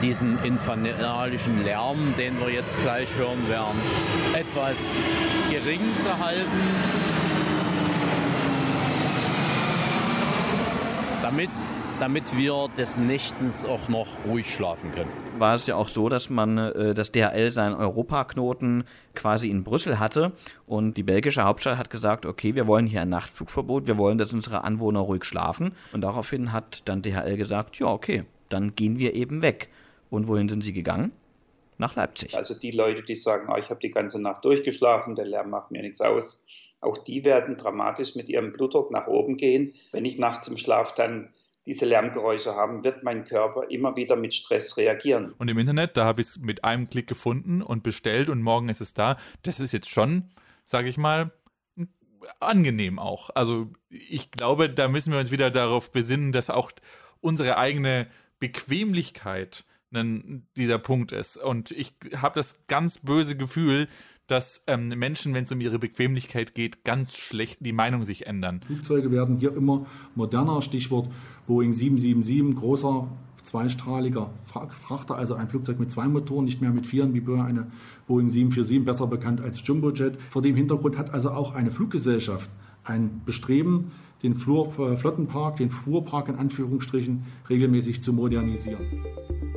diesen infernalischen Lärm, den wir jetzt gleich hören werden, etwas gering zu halten. Damit, damit wir des Nächtens auch noch ruhig schlafen können. War es ja auch so, dass man äh, das DHL seinen Europaknoten quasi in Brüssel hatte und die belgische Hauptstadt hat gesagt, okay, wir wollen hier ein Nachtflugverbot, wir wollen, dass unsere Anwohner ruhig schlafen und daraufhin hat dann DHL gesagt, ja, okay, dann gehen wir eben weg. Und wohin sind Sie gegangen? Nach Leipzig. Also die Leute, die sagen, oh, ich habe die ganze Nacht durchgeschlafen, der Lärm macht mir nichts aus, auch die werden dramatisch mit ihrem Blutdruck nach oben gehen. Wenn ich nachts im Schlaf dann diese Lärmgeräusche haben, wird mein Körper immer wieder mit Stress reagieren. Und im Internet, da habe ich es mit einem Klick gefunden und bestellt und morgen ist es da. Das ist jetzt schon, sage ich mal, angenehm auch. Also ich glaube, da müssen wir uns wieder darauf besinnen, dass auch unsere eigene Bequemlichkeit ein, dieser Punkt ist. Und ich habe das ganz böse Gefühl, dass ähm, Menschen, wenn es um ihre Bequemlichkeit geht, ganz schlecht die Meinung sich ändern. Flugzeuge werden hier immer moderner. Stichwort Boeing 777, großer zweistrahliger Frachter, also ein Flugzeug mit zwei Motoren, nicht mehr mit vieren, wie eine Boeing 747, besser bekannt als Jumbojet. Vor dem Hintergrund hat also auch eine Fluggesellschaft ein Bestreben, den Flur, äh, Flottenpark, den Fuhrpark in Anführungsstrichen regelmäßig zu modernisieren.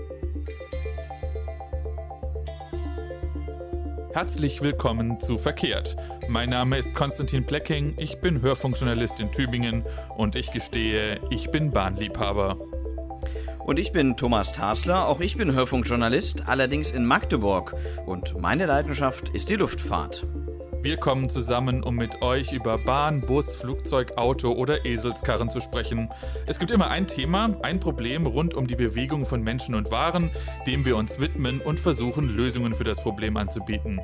Herzlich willkommen zu Verkehrt. Mein Name ist Konstantin Blecking, ich bin Hörfunkjournalist in Tübingen und ich gestehe, ich bin Bahnliebhaber. Und ich bin Thomas Tasler, auch ich bin Hörfunkjournalist, allerdings in Magdeburg. Und meine Leidenschaft ist die Luftfahrt. Wir kommen zusammen, um mit euch über Bahn, Bus, Flugzeug, Auto oder Eselskarren zu sprechen. Es gibt immer ein Thema, ein Problem rund um die Bewegung von Menschen und Waren, dem wir uns widmen und versuchen, Lösungen für das Problem anzubieten.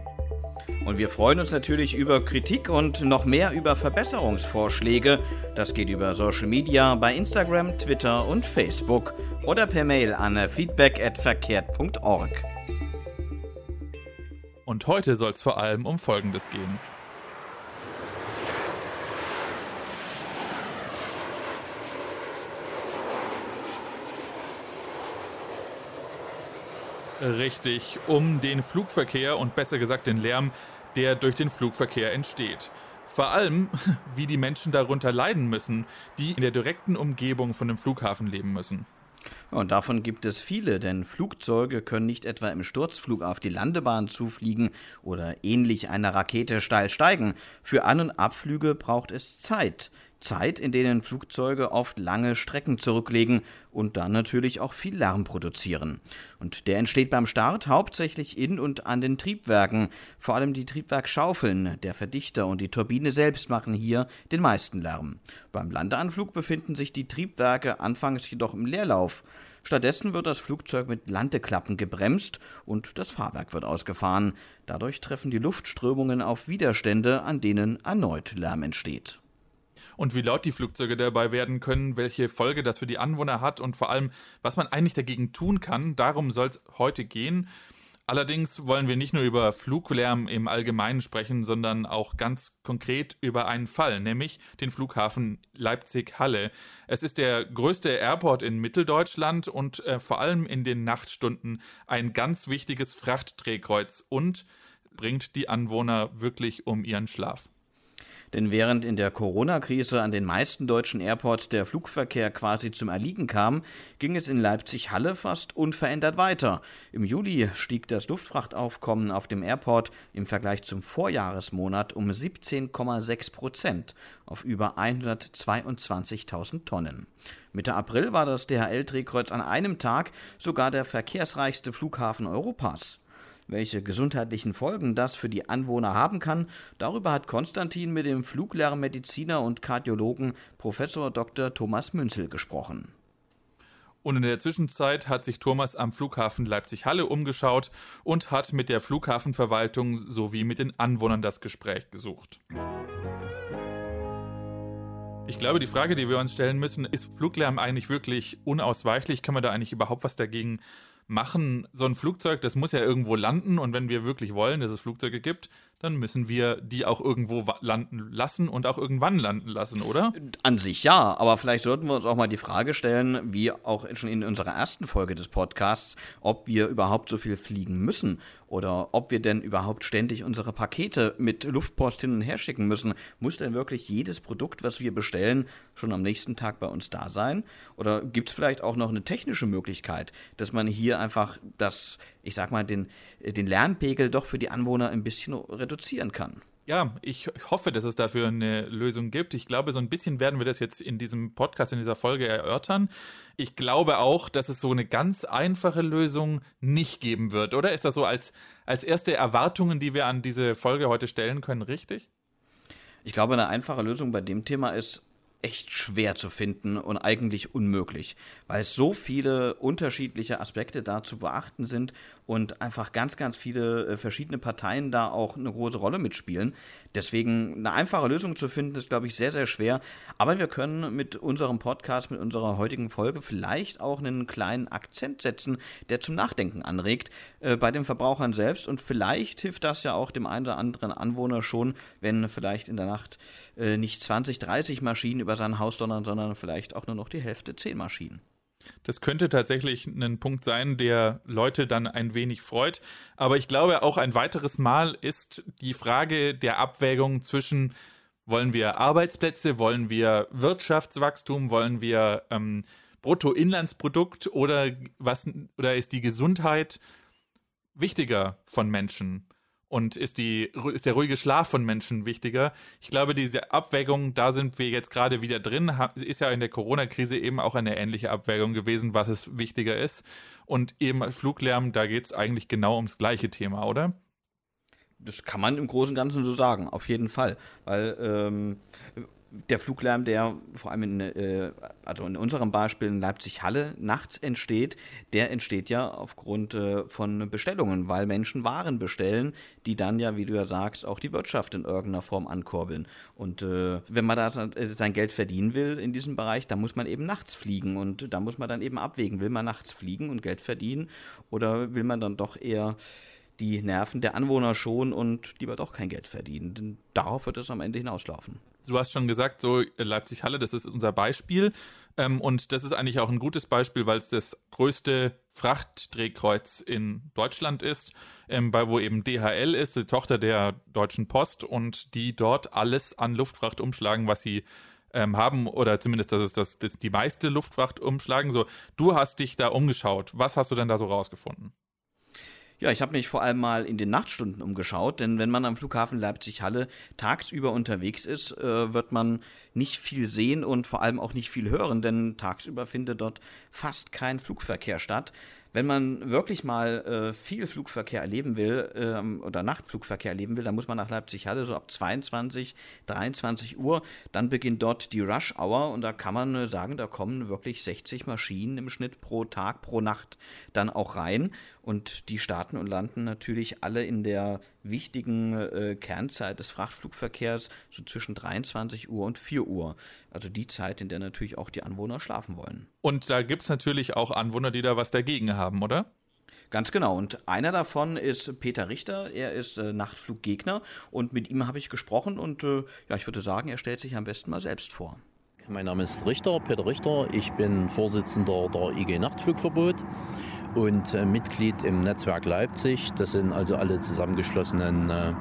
Und wir freuen uns natürlich über Kritik und noch mehr über Verbesserungsvorschläge. Das geht über Social Media bei Instagram, Twitter und Facebook oder per Mail an feedback@verkehrt.org. Und heute soll es vor allem um Folgendes gehen. Richtig, um den Flugverkehr und besser gesagt den Lärm, der durch den Flugverkehr entsteht. Vor allem, wie die Menschen darunter leiden müssen, die in der direkten Umgebung von dem Flughafen leben müssen. Und davon gibt es viele, denn Flugzeuge können nicht etwa im Sturzflug auf die Landebahn zufliegen oder ähnlich einer Rakete steil steigen. Für An- und Abflüge braucht es Zeit. Zeit, in denen Flugzeuge oft lange Strecken zurücklegen und dann natürlich auch viel Lärm produzieren. Und der entsteht beim Start hauptsächlich in und an den Triebwerken. Vor allem die Triebwerkschaufeln, der Verdichter und die Turbine selbst machen hier den meisten Lärm. Beim Landeanflug befinden sich die Triebwerke anfangs jedoch im Leerlauf. Stattdessen wird das Flugzeug mit Landeklappen gebremst und das Fahrwerk wird ausgefahren. Dadurch treffen die Luftströmungen auf Widerstände, an denen erneut Lärm entsteht und wie laut die Flugzeuge dabei werden können, welche Folge das für die Anwohner hat und vor allem, was man eigentlich dagegen tun kann. Darum soll es heute gehen. Allerdings wollen wir nicht nur über Fluglärm im Allgemeinen sprechen, sondern auch ganz konkret über einen Fall, nämlich den Flughafen Leipzig-Halle. Es ist der größte Airport in Mitteldeutschland und äh, vor allem in den Nachtstunden ein ganz wichtiges Frachtdrehkreuz und bringt die Anwohner wirklich um ihren Schlaf. Denn während in der Corona-Krise an den meisten deutschen Airports der Flugverkehr quasi zum Erliegen kam, ging es in Leipzig-Halle fast unverändert weiter. Im Juli stieg das Luftfrachtaufkommen auf dem Airport im Vergleich zum Vorjahresmonat um 17,6 Prozent auf über 122.000 Tonnen. Mitte April war das DHL-Drehkreuz an einem Tag sogar der verkehrsreichste Flughafen Europas. Welche gesundheitlichen Folgen das für die Anwohner haben kann, darüber hat Konstantin mit dem Fluglärmmediziner und Kardiologen Professor Dr. Thomas Münzel gesprochen. Und in der Zwischenzeit hat sich Thomas am Flughafen Leipzig-Halle umgeschaut und hat mit der Flughafenverwaltung sowie mit den Anwohnern das Gespräch gesucht. Ich glaube, die Frage, die wir uns stellen müssen, ist Fluglärm eigentlich wirklich unausweichlich? Kann man da eigentlich überhaupt was dagegen machen. So ein Flugzeug, das muss ja irgendwo landen und wenn wir wirklich wollen, dass es Flugzeuge gibt, dann müssen wir die auch irgendwo landen lassen und auch irgendwann landen lassen, oder? An sich ja, aber vielleicht sollten wir uns auch mal die Frage stellen, wie auch schon in unserer ersten Folge des Podcasts, ob wir überhaupt so viel fliegen müssen oder ob wir denn überhaupt ständig unsere Pakete mit Luftpost hin und her schicken müssen. Muss denn wirklich jedes Produkt, was wir bestellen, schon am nächsten Tag bei uns da sein? Oder gibt es vielleicht auch noch eine technische Möglichkeit, dass man hier einfach das, ich sag mal, den, den Lärmpegel doch für die Anwohner ein bisschen reduzieren kann? Ja, ich hoffe, dass es dafür eine Lösung gibt. Ich glaube, so ein bisschen werden wir das jetzt in diesem Podcast, in dieser Folge erörtern. Ich glaube auch, dass es so eine ganz einfache Lösung nicht geben wird, oder? Ist das so als, als erste Erwartungen, die wir an diese Folge heute stellen können, richtig? Ich glaube, eine einfache Lösung bei dem Thema ist echt schwer zu finden und eigentlich unmöglich, weil es so viele unterschiedliche Aspekte da zu beachten sind und einfach ganz, ganz viele äh, verschiedene Parteien da auch eine große Rolle mitspielen. Deswegen eine einfache Lösung zu finden, ist, glaube ich, sehr, sehr schwer. Aber wir können mit unserem Podcast, mit unserer heutigen Folge vielleicht auch einen kleinen Akzent setzen, der zum Nachdenken anregt äh, bei den Verbrauchern selbst. Und vielleicht hilft das ja auch dem einen oder anderen Anwohner schon, wenn vielleicht in der Nacht äh, nicht 20, 30 Maschinen über sein Haus donnern, sondern vielleicht auch nur noch die Hälfte 10 Maschinen. Das könnte tatsächlich ein Punkt sein, der Leute dann ein wenig freut. Aber ich glaube, auch ein weiteres Mal ist die Frage der Abwägung zwischen, wollen wir Arbeitsplätze, wollen wir Wirtschaftswachstum, wollen wir ähm, Bruttoinlandsprodukt oder was oder ist die Gesundheit wichtiger von Menschen? Und ist, die, ist der ruhige Schlaf von Menschen wichtiger? Ich glaube, diese Abwägung, da sind wir jetzt gerade wieder drin, ist ja in der Corona-Krise eben auch eine ähnliche Abwägung gewesen, was es wichtiger ist. Und eben Fluglärm, da geht es eigentlich genau ums gleiche Thema, oder? Das kann man im Großen und Ganzen so sagen, auf jeden Fall. Weil ähm, der Fluglärm, der vor allem in, äh, also in unserem Beispiel in Leipzig-Halle nachts entsteht, der entsteht ja aufgrund äh, von Bestellungen, weil Menschen Waren bestellen, die dann ja, wie du ja sagst, auch die Wirtschaft in irgendeiner Form ankurbeln. Und äh, wenn man da äh, sein Geld verdienen will in diesem Bereich, dann muss man eben nachts fliegen und da muss man dann eben abwägen, will man nachts fliegen und Geld verdienen oder will man dann doch eher die Nerven der Anwohner schonen und lieber doch kein Geld verdienen. Denn darauf wird es am Ende hinauslaufen du hast schon gesagt, so Leipzig-Halle, das ist unser Beispiel. Ähm, und das ist eigentlich auch ein gutes Beispiel, weil es das größte Frachtdrehkreuz in Deutschland ist, ähm, bei, wo eben DHL ist, die Tochter der Deutschen Post, und die dort alles an Luftfracht umschlagen, was sie ähm, haben, oder zumindest das ist das, das, die meiste Luftfracht umschlagen. So, du hast dich da umgeschaut. Was hast du denn da so rausgefunden? Ja, ich habe mich vor allem mal in den Nachtstunden umgeschaut, denn wenn man am Flughafen Leipzig-Halle tagsüber unterwegs ist, äh, wird man nicht viel sehen und vor allem auch nicht viel hören, denn tagsüber findet dort fast kein Flugverkehr statt. Wenn man wirklich mal äh, viel Flugverkehr erleben will ähm, oder Nachtflugverkehr erleben will, dann muss man nach Leipzig-Halle so ab 22, 23 Uhr. Dann beginnt dort die Rush Hour und da kann man äh, sagen, da kommen wirklich 60 Maschinen im Schnitt pro Tag, pro Nacht dann auch rein. Und die starten und landen natürlich alle in der wichtigen äh, Kernzeit des Frachtflugverkehrs, so zwischen 23 Uhr und 4 Uhr. Also die Zeit, in der natürlich auch die Anwohner schlafen wollen. Und da gibt es natürlich auch Anwohner, die da was dagegen haben, oder? Ganz genau. Und einer davon ist Peter Richter. Er ist äh, Nachtfluggegner und mit ihm habe ich gesprochen und äh, ja, ich würde sagen, er stellt sich am besten mal selbst vor. Mein Name ist Richter, Peter Richter. Ich bin Vorsitzender der IG Nachtflugverbot und äh, Mitglied im Netzwerk Leipzig. Das sind also alle zusammengeschlossenen äh,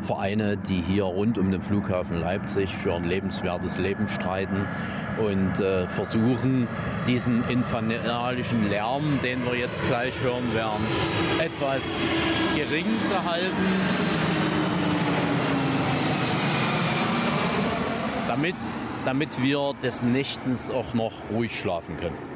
Vereine, die hier rund um den Flughafen Leipzig für ein lebenswertes Leben streiten und äh, versuchen, diesen infernalischen Lärm, den wir jetzt gleich hören werden, etwas gering zu halten. Damit, damit wir des Nächtens auch noch ruhig schlafen können.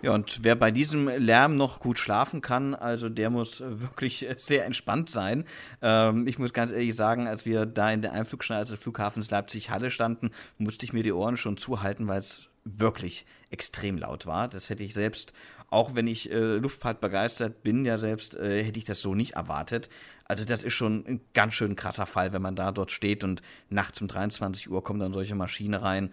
Ja, und wer bei diesem Lärm noch gut schlafen kann, also der muss wirklich sehr entspannt sein. Ähm, ich muss ganz ehrlich sagen, als wir da in der Einflugschneise des Flughafens Leipzig-Halle standen, musste ich mir die Ohren schon zuhalten, weil es wirklich extrem laut war. Das hätte ich selbst, auch wenn ich äh, Luftfahrt begeistert bin, ja selbst, äh, hätte ich das so nicht erwartet. Also das ist schon ein ganz schön krasser Fall, wenn man da dort steht und nachts um 23 Uhr kommen dann solche Maschinen rein.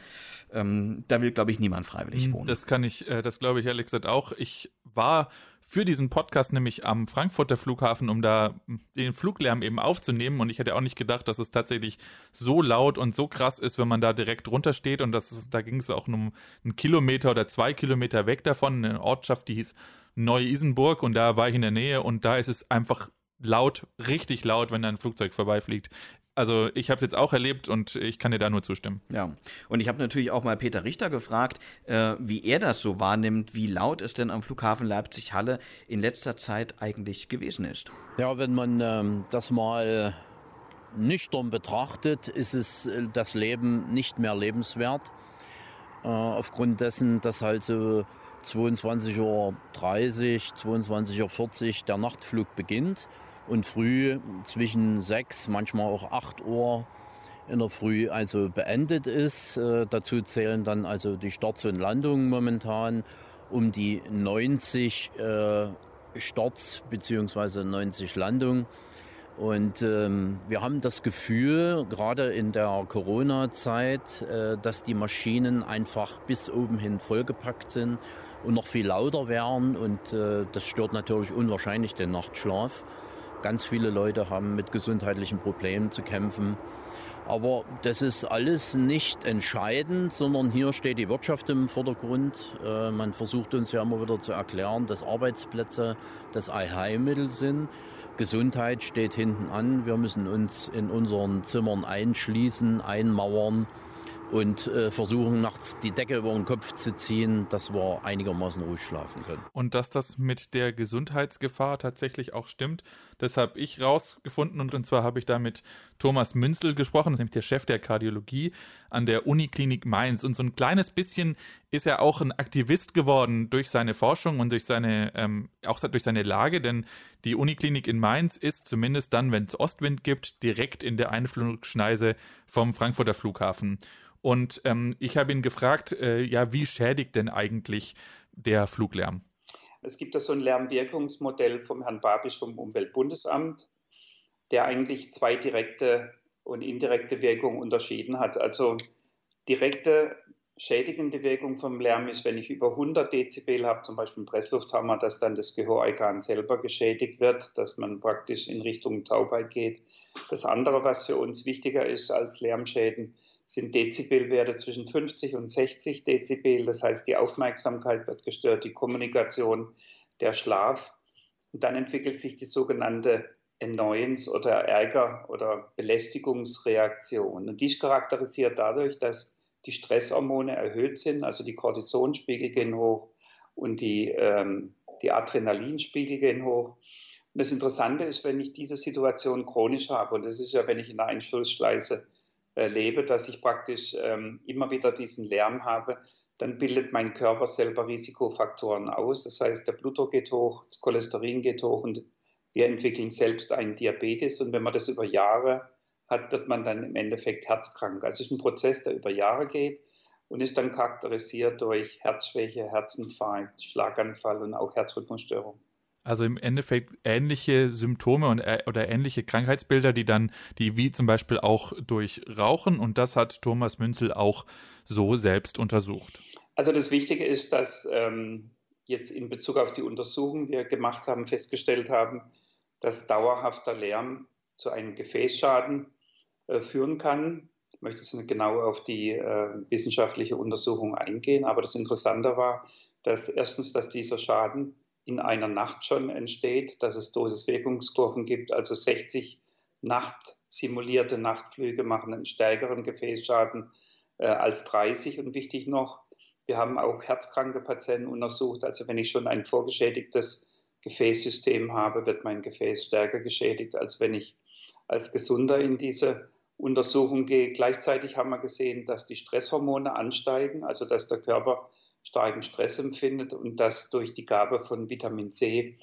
Ähm, da will, glaube ich, niemand freiwillig hm, wohnen. Das kann ich, äh, das glaube ich ehrlich gesagt auch. Ich war für diesen Podcast nämlich am Frankfurter Flughafen, um da den Fluglärm eben aufzunehmen. Und ich hätte auch nicht gedacht, dass es tatsächlich so laut und so krass ist, wenn man da direkt runter steht. Und das ist, da ging es auch nur um einen Kilometer oder zwei Kilometer weg davon, eine Ortschaft, die hieß Neu-Isenburg. Und da war ich in der Nähe und da ist es einfach laut, richtig laut, wenn da ein Flugzeug vorbeifliegt. Also ich habe es jetzt auch erlebt und ich kann dir da nur zustimmen. Ja, und ich habe natürlich auch mal Peter Richter gefragt, äh, wie er das so wahrnimmt, wie laut es denn am Flughafen Leipzig-Halle in letzter Zeit eigentlich gewesen ist. Ja, wenn man ähm, das mal nüchtern betrachtet, ist es äh, das Leben nicht mehr lebenswert. Äh, aufgrund dessen, dass halt so 22.30 Uhr, 22.40 Uhr der Nachtflug beginnt und früh zwischen 6, manchmal auch 8 Uhr in der Früh also beendet ist. Äh, dazu zählen dann also die Starts und Landungen momentan um die 90 äh, Starts bzw. 90 Landungen. Und ähm, wir haben das Gefühl, gerade in der Corona-Zeit, äh, dass die Maschinen einfach bis oben hin vollgepackt sind und noch viel lauter werden. Und äh, das stört natürlich unwahrscheinlich den Nachtschlaf. Ganz viele Leute haben mit gesundheitlichen Problemen zu kämpfen. Aber das ist alles nicht entscheidend, sondern hier steht die Wirtschaft im Vordergrund. Äh, man versucht uns ja immer wieder zu erklären, dass Arbeitsplätze das Allheilmittel sind. Gesundheit steht hinten an. Wir müssen uns in unseren Zimmern einschließen, einmauern und äh, versuchen nachts die Decke über den Kopf zu ziehen, dass wir einigermaßen ruhig schlafen können. Und dass das mit der Gesundheitsgefahr tatsächlich auch stimmt, das habe ich rausgefunden und, und zwar habe ich da mit Thomas Münzel gesprochen, das ist nämlich der Chef der Kardiologie an der Uniklinik Mainz und so ein kleines bisschen ist er auch ein Aktivist geworden durch seine Forschung und durch seine ähm, auch durch seine Lage, denn die Uniklinik in Mainz ist zumindest dann, wenn es Ostwind gibt, direkt in der Einflugschneise vom Frankfurter Flughafen. Und ähm, ich habe ihn gefragt, äh, ja, wie schädigt denn eigentlich der Fluglärm? Es gibt da so ein Lärmwirkungsmodell vom Herrn Babisch vom Umweltbundesamt, der eigentlich zwei direkte und indirekte Wirkungen unterschieden hat. Also direkte schädigende Wirkung vom Lärm ist, wenn ich über 100 Dezibel habe, zum Beispiel im Presslufthammer, dass dann das Gehörorgan selber geschädigt wird, dass man praktisch in Richtung Taubheit geht. Das andere, was für uns wichtiger ist als Lärmschäden, sind Dezibelwerte zwischen 50 und 60 Dezibel. Das heißt, die Aufmerksamkeit wird gestört, die Kommunikation, der Schlaf. Und dann entwickelt sich die sogenannte Annoyance oder Ärger- oder Belästigungsreaktion. Und die ist charakterisiert dadurch, dass die Stresshormone erhöht sind, also die Cortisonspiegel gehen hoch und die, ähm, die Adrenalinspiegel gehen hoch. Und das Interessante ist, wenn ich diese Situation chronisch habe, und das ist ja, wenn ich in einer Lebe, dass ich praktisch ähm, immer wieder diesen Lärm habe, dann bildet mein Körper selber Risikofaktoren aus. Das heißt, der Blutdruck geht hoch, das Cholesterin geht hoch und wir entwickeln selbst einen Diabetes. Und wenn man das über Jahre hat, wird man dann im Endeffekt herzkrank. Also es ist ein Prozess, der über Jahre geht und ist dann charakterisiert durch Herzschwäche, Herzinfarkt, Schlaganfall und auch Herzrhythmusstörung. Also im Endeffekt ähnliche Symptome und, äh, oder ähnliche Krankheitsbilder, die dann, die wie zum Beispiel auch durch Rauchen und das hat Thomas Münzel auch so selbst untersucht. Also das Wichtige ist, dass ähm, jetzt in Bezug auf die Untersuchung, die wir gemacht haben, festgestellt haben, dass dauerhafter Lärm zu einem Gefäßschaden äh, führen kann. Ich möchte jetzt nicht genau auf die äh, wissenschaftliche Untersuchung eingehen, aber das Interessante war, dass erstens, dass dieser Schaden in einer Nacht schon entsteht, dass es Dosis-Wirkungskurven gibt, also 60 Nacht simulierte Nachtflüge machen einen stärkeren Gefäßschaden äh, als 30 und wichtig noch, wir haben auch herzkranke Patienten untersucht, also wenn ich schon ein vorgeschädigtes Gefäßsystem habe, wird mein Gefäß stärker geschädigt, als wenn ich als Gesunder in diese Untersuchung gehe. Gleichzeitig haben wir gesehen, dass die Stresshormone ansteigen, also dass der Körper starken Stress empfindet und dass durch die Gabe von Vitamin C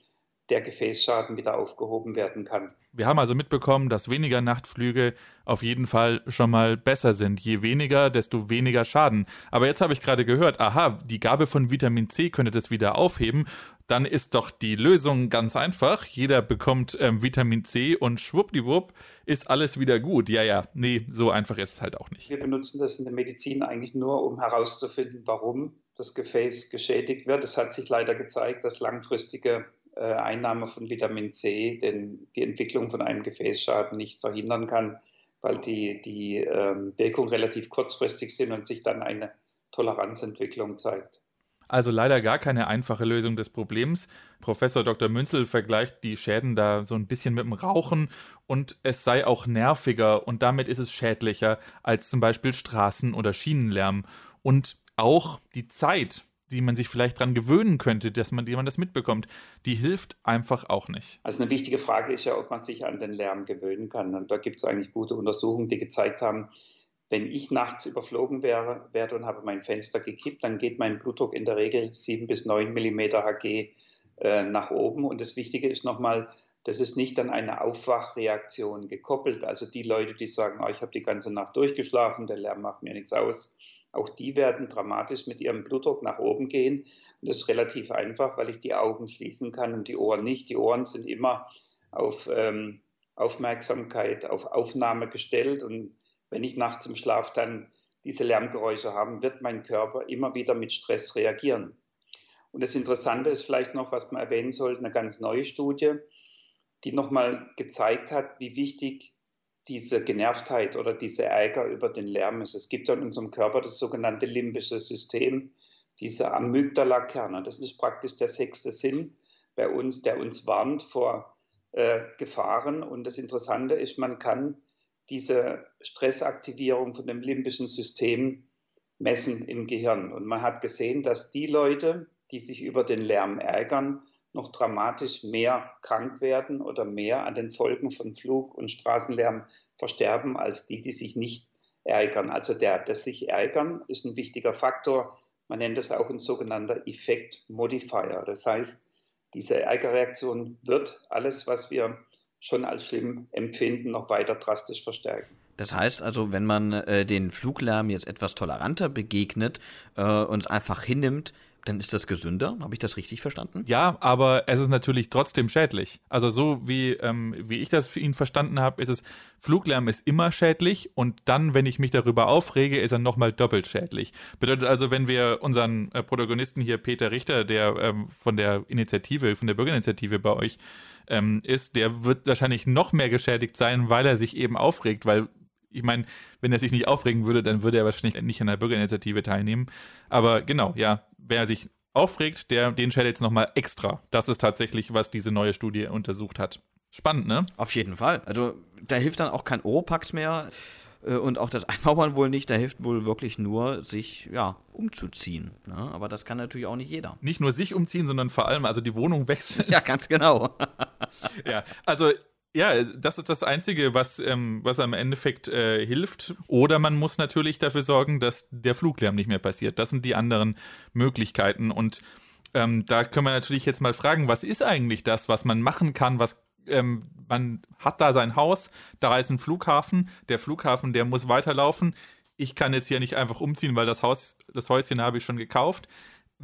der Gefäßschaden wieder aufgehoben werden kann. Wir haben also mitbekommen, dass weniger Nachtflüge auf jeden Fall schon mal besser sind. Je weniger, desto weniger Schaden. Aber jetzt habe ich gerade gehört, aha, die Gabe von Vitamin C könnte das wieder aufheben. Dann ist doch die Lösung ganz einfach. Jeder bekommt ähm, Vitamin C und schwuppdiwupp ist alles wieder gut. Ja, ja, nee, so einfach ist es halt auch nicht. Wir benutzen das in der Medizin eigentlich nur, um herauszufinden, warum das Gefäß geschädigt wird. Es hat sich leider gezeigt, dass langfristige äh, Einnahme von Vitamin C den, die Entwicklung von einem Gefäßschaden nicht verhindern kann, weil die, die ähm, Wirkung relativ kurzfristig sind und sich dann eine Toleranzentwicklung zeigt. Also leider gar keine einfache Lösung des Problems. Professor Dr. Münzel vergleicht die Schäden da so ein bisschen mit dem Rauchen und es sei auch nerviger und damit ist es schädlicher als zum Beispiel Straßen- oder Schienenlärm. Und auch die Zeit, die man sich vielleicht daran gewöhnen könnte, dass man, die man das mitbekommt, die hilft einfach auch nicht. Also eine wichtige Frage ist ja, ob man sich an den Lärm gewöhnen kann. Und da gibt es eigentlich gute Untersuchungen, die gezeigt haben, wenn ich nachts überflogen wäre, werde und habe mein Fenster gekippt, dann geht mein Blutdruck in der Regel 7 bis 9 mm Hg äh, nach oben. Und das Wichtige ist nochmal, das ist nicht an eine Aufwachreaktion gekoppelt. Also die Leute, die sagen, oh, ich habe die ganze Nacht durchgeschlafen, der Lärm macht mir nichts aus, auch die werden dramatisch mit ihrem Blutdruck nach oben gehen. Und das ist relativ einfach, weil ich die Augen schließen kann und die Ohren nicht. Die Ohren sind immer auf ähm, Aufmerksamkeit, auf Aufnahme gestellt und wenn ich nachts im Schlaf dann diese Lärmgeräusche habe, wird mein Körper immer wieder mit Stress reagieren. Und das Interessante ist vielleicht noch, was man erwähnen sollte, eine ganz neue Studie, die nochmal gezeigt hat, wie wichtig diese Genervtheit oder diese Ärger über den Lärm ist. Es gibt in unserem Körper das sogenannte limbische System, diese Amygdala-Kerne. Das ist praktisch der sechste Sinn bei uns, der uns warnt vor äh, Gefahren. Und das Interessante ist, man kann diese Stressaktivierung von dem limbischen System messen im Gehirn. Und man hat gesehen, dass die Leute, die sich über den Lärm ärgern, noch dramatisch mehr krank werden oder mehr an den Folgen von Flug- und Straßenlärm versterben als die, die sich nicht ärgern. Also der, das sich ärgern ist ein wichtiger Faktor. Man nennt es auch ein sogenannter Effekt Modifier. Das heißt, diese Ärgerreaktion wird alles, was wir schon als schlimm empfinden, noch weiter drastisch verstärken. Das heißt also, wenn man äh, den Fluglärm jetzt etwas toleranter begegnet äh, und es einfach hinnimmt, dann ist das gesünder. Habe ich das richtig verstanden? Ja, aber es ist natürlich trotzdem schädlich. Also so wie, ähm, wie ich das für ihn verstanden habe, ist es, Fluglärm ist immer schädlich und dann, wenn ich mich darüber aufrege, ist er nochmal doppelt schädlich. Bedeutet also, wenn wir unseren äh, Protagonisten hier, Peter Richter, der ähm, von der Initiative, von der Bürgerinitiative bei euch ähm, ist, der wird wahrscheinlich noch mehr geschädigt sein, weil er sich eben aufregt, weil ich meine, wenn er sich nicht aufregen würde, dann würde er wahrscheinlich nicht an der Bürgerinitiative teilnehmen. Aber genau, ja, wer sich aufregt, der, den schält jetzt nochmal extra. Das ist tatsächlich, was diese neue Studie untersucht hat. Spannend, ne? Auf jeden Fall. Also da hilft dann auch kein Oropax mehr äh, und auch das Einmauern wohl nicht. Da hilft wohl wirklich nur, sich ja umzuziehen. Ne? Aber das kann natürlich auch nicht jeder. Nicht nur sich umziehen, sondern vor allem also die Wohnung wechseln. Ja, ganz genau. ja, also ja, das ist das Einzige, was, ähm, was am Endeffekt äh, hilft. Oder man muss natürlich dafür sorgen, dass der Fluglärm nicht mehr passiert. Das sind die anderen Möglichkeiten. Und ähm, da können wir natürlich jetzt mal fragen, was ist eigentlich das, was man machen kann, was ähm, man hat da sein Haus, da ist ein Flughafen, der Flughafen, der muss weiterlaufen. Ich kann jetzt hier nicht einfach umziehen, weil das Haus, das Häuschen habe ich schon gekauft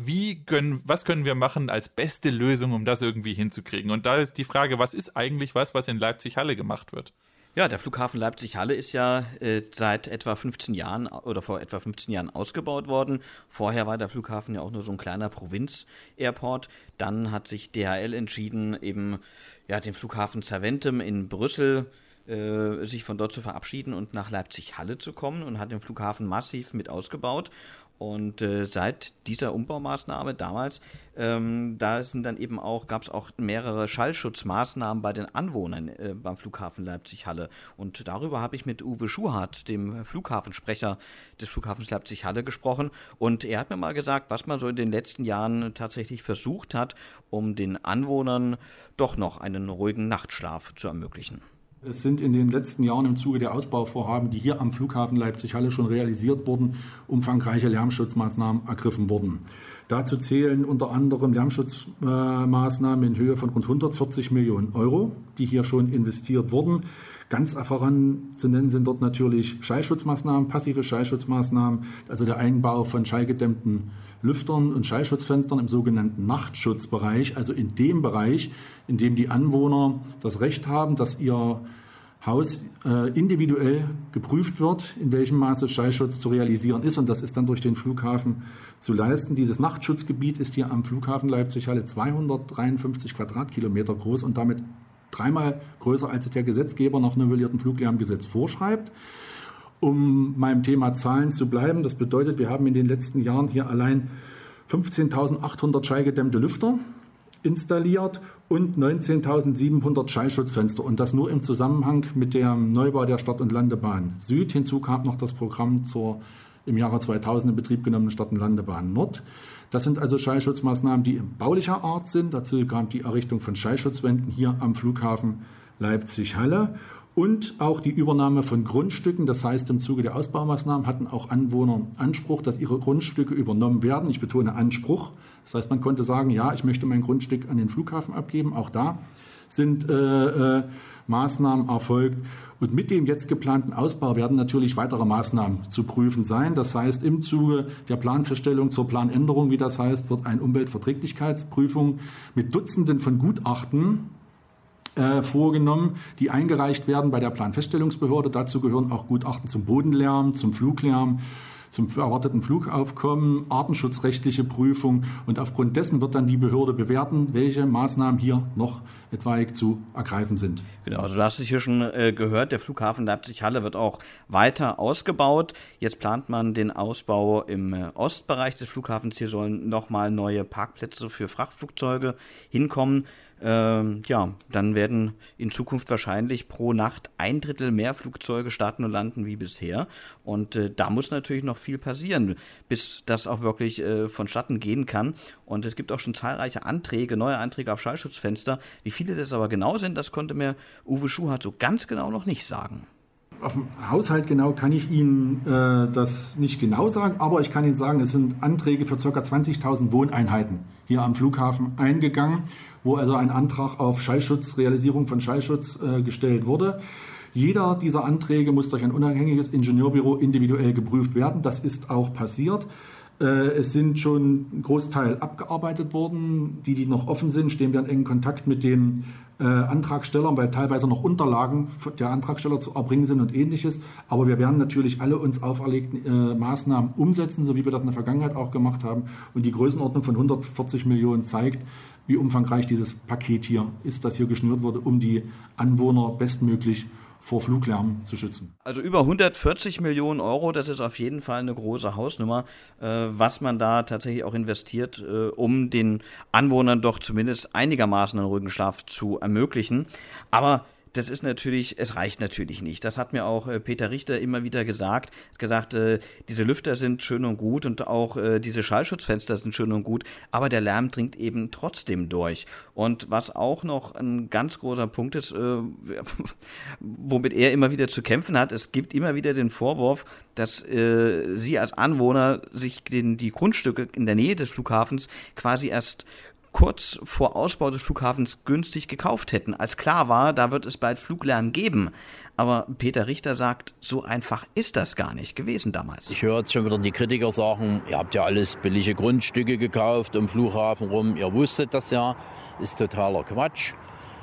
wie können, was können wir machen als beste Lösung, um das irgendwie hinzukriegen? Und da ist die Frage, was ist eigentlich was, was in Leipzig-Halle gemacht wird? Ja, der Flughafen Leipzig-Halle ist ja äh, seit etwa 15 Jahren oder vor etwa 15 Jahren ausgebaut worden. Vorher war der Flughafen ja auch nur so ein kleiner Provinz-Airport. Dann hat sich DHL entschieden, eben ja, den Flughafen Zaventem in Brüssel äh, sich von dort zu verabschieden und nach Leipzig-Halle zu kommen und hat den Flughafen massiv mit ausgebaut. Und äh, seit dieser Umbaumaßnahme damals, ähm, da sind dann eben auch, gab es auch mehrere Schallschutzmaßnahmen bei den Anwohnern äh, beim Flughafen Leipzig-Halle. Und darüber habe ich mit Uwe Schuhardt, dem Flughafensprecher des Flughafens Leipzig-Halle, gesprochen. Und er hat mir mal gesagt, was man so in den letzten Jahren tatsächlich versucht hat, um den Anwohnern doch noch einen ruhigen Nachtschlaf zu ermöglichen. Es sind in den letzten Jahren im Zuge der Ausbauvorhaben, die hier am Flughafen Leipzig-Halle schon realisiert wurden, umfangreiche Lärmschutzmaßnahmen ergriffen worden. Dazu zählen unter anderem Lärmschutzmaßnahmen in Höhe von rund 140 Millionen Euro, die hier schon investiert wurden. Ganz voran zu nennen sind dort natürlich Schallschutzmaßnahmen, passive Schallschutzmaßnahmen, also der Einbau von schallgedämmten Lüftern und Schallschutzfenstern im sogenannten Nachtschutzbereich, also in dem Bereich, in dem die Anwohner das Recht haben, dass ihr Haus äh, individuell geprüft wird, in welchem Maße Schallschutz zu realisieren ist. Und das ist dann durch den Flughafen zu leisten. Dieses Nachtschutzgebiet ist hier am Flughafen Leipzig-Halle 253 Quadratkilometer groß und damit dreimal größer, als es der Gesetzgeber nach novellierten Fluglärmgesetz vorschreibt. Um meinem Thema Zahlen zu bleiben, das bedeutet, wir haben in den letzten Jahren hier allein 15.800 schallgedämmte Lüfter installiert und 19.700 Schallschutzfenster und das nur im Zusammenhang mit dem Neubau der Stadt- und Landebahn Süd. Hinzu kam noch das Programm zur im Jahre 2000 in Betrieb genommenen Stadt- und Landebahn Nord. Das sind also Schallschutzmaßnahmen, die baulicher Art sind. Dazu kam die Errichtung von Schallschutzwänden hier am Flughafen Leipzig-Halle und auch die Übernahme von Grundstücken. Das heißt, im Zuge der Ausbaumaßnahmen hatten auch Anwohner Anspruch, dass ihre Grundstücke übernommen werden. Ich betone Anspruch. Das heißt, man konnte sagen, ja, ich möchte mein Grundstück an den Flughafen abgeben. Auch da sind äh, äh, Maßnahmen erfolgt. Und mit dem jetzt geplanten Ausbau werden natürlich weitere Maßnahmen zu prüfen sein. Das heißt, im Zuge der Planfeststellung zur Planänderung, wie das heißt, wird eine Umweltverträglichkeitsprüfung mit Dutzenden von Gutachten äh, vorgenommen, die eingereicht werden bei der Planfeststellungsbehörde. Dazu gehören auch Gutachten zum Bodenlärm, zum Fluglärm, zum erwarteten Flugaufkommen, artenschutzrechtliche Prüfung und aufgrund dessen wird dann die Behörde bewerten, welche Maßnahmen hier noch etwaig zu ergreifen sind. Genau, also du hast es hier schon äh, gehört, der Flughafen Leipzig-Halle wird auch weiter ausgebaut. Jetzt plant man den Ausbau im äh, Ostbereich des Flughafens. Hier sollen nochmal neue Parkplätze für Frachtflugzeuge hinkommen ähm, ja, dann werden in Zukunft wahrscheinlich pro Nacht ein Drittel mehr Flugzeuge starten und landen wie bisher. Und äh, da muss natürlich noch viel passieren, bis das auch wirklich äh, vonstatten gehen kann. Und es gibt auch schon zahlreiche Anträge, neue Anträge auf Schallschutzfenster. Wie viele das aber genau sind, das konnte mir Uwe Schuhart so ganz genau noch nicht sagen. Auf dem Haushalt genau kann ich Ihnen äh, das nicht genau sagen, aber ich kann Ihnen sagen, es sind Anträge für ca. 20.000 Wohneinheiten hier am Flughafen eingegangen wo also ein Antrag auf Schallschutz, Realisierung von Schallschutz äh, gestellt wurde. Jeder dieser Anträge muss durch ein unabhängiges Ingenieurbüro individuell geprüft werden. Das ist auch passiert. Äh, es sind schon ein Großteil abgearbeitet worden. Die, die noch offen sind, stehen wir in engen Kontakt mit den äh, Antragstellern, weil teilweise noch Unterlagen der Antragsteller zu erbringen sind und ähnliches. Aber wir werden natürlich alle uns auferlegten äh, Maßnahmen umsetzen, so wie wir das in der Vergangenheit auch gemacht haben. Und die Größenordnung von 140 Millionen zeigt, wie umfangreich dieses Paket hier ist, das hier geschnürt wurde, um die Anwohner bestmöglich vor Fluglärm zu schützen. Also über 140 Millionen Euro, das ist auf jeden Fall eine große Hausnummer, äh, was man da tatsächlich auch investiert, äh, um den Anwohnern doch zumindest einigermaßen einen ruhigen Schlaf zu ermöglichen. Aber das ist natürlich, es reicht natürlich nicht. Das hat mir auch äh, Peter Richter immer wieder gesagt. Er hat gesagt, äh, diese Lüfter sind schön und gut und auch äh, diese Schallschutzfenster sind schön und gut, aber der Lärm dringt eben trotzdem durch. Und was auch noch ein ganz großer Punkt ist, äh, womit er immer wieder zu kämpfen hat, es gibt immer wieder den Vorwurf, dass äh, sie als Anwohner sich den, die Grundstücke in der Nähe des Flughafens quasi erst kurz vor Ausbau des Flughafens günstig gekauft hätten, als klar war, da wird es bald Fluglärm geben. Aber Peter Richter sagt, so einfach ist das gar nicht gewesen damals. Ich höre jetzt schon wieder die Kritiker sagen, ihr habt ja alles billige Grundstücke gekauft um Flughafen rum, ihr wusstet das ja, ist totaler Quatsch.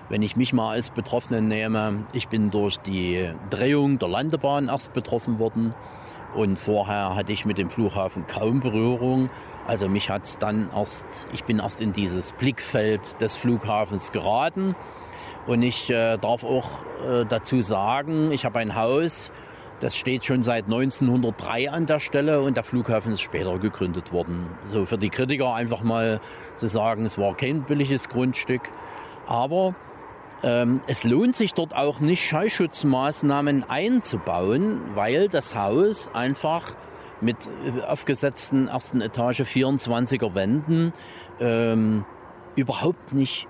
Wenn ich mich mal als Betroffenen nehme, ich bin durch die Drehung der Landebahn erst betroffen worden und vorher hatte ich mit dem Flughafen kaum Berührung. Also mich hat es dann erst, ich bin erst in dieses Blickfeld des Flughafens geraten. Und ich äh, darf auch äh, dazu sagen, ich habe ein Haus, das steht schon seit 1903 an der Stelle und der Flughafen ist später gegründet worden. So für die Kritiker einfach mal zu sagen, es war kein billiges Grundstück. Aber ähm, es lohnt sich dort auch nicht, Schallschutzmaßnahmen einzubauen, weil das Haus einfach mit äh, aufgesetzten ersten Etage 24er Wänden ähm, überhaupt nicht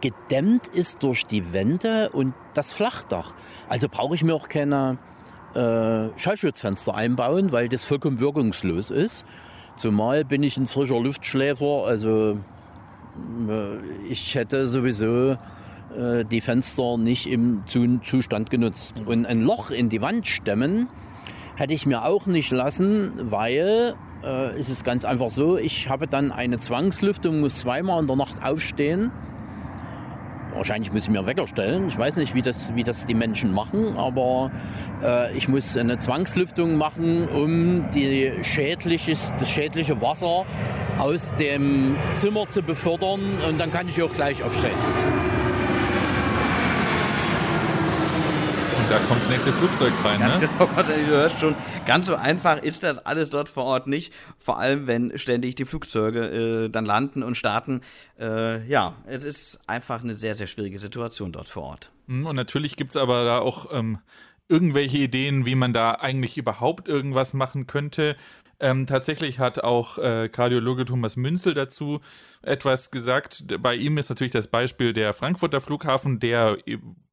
gedämmt ist durch die Wände und das Flachdach. Also brauche ich mir auch keine äh, Schallschutzfenster einbauen, weil das vollkommen wirkungslos ist. Zumal bin ich ein frischer Luftschläfer, also äh, ich hätte sowieso äh, die Fenster nicht im Zustand genutzt. Und ein Loch in die Wand stemmen, hätte ich mir auch nicht lassen, weil äh, es ist ganz einfach so, ich habe dann eine Zwangslüftung, muss zweimal in der Nacht aufstehen wahrscheinlich muss ich mir Wecker stellen. Ich weiß nicht, wie das, wie das die Menschen machen, aber äh, ich muss eine Zwangslüftung machen, um die schädliches, das schädliche Wasser aus dem Zimmer zu befördern und dann kann ich auch gleich aufstehen. Da kommt das nächste Flugzeug rein, Ganz ne? genau, du hörst schon, ganz so einfach ist das alles dort vor Ort nicht. Vor allem, wenn ständig die Flugzeuge äh, dann landen und starten. Äh, ja, es ist einfach eine sehr, sehr schwierige Situation dort vor Ort. Hm, und natürlich gibt es aber da auch ähm, irgendwelche Ideen, wie man da eigentlich überhaupt irgendwas machen könnte. Ähm, tatsächlich hat auch äh, Kardiologe Thomas Münzel dazu etwas gesagt. Bei ihm ist natürlich das Beispiel der Frankfurter Flughafen, der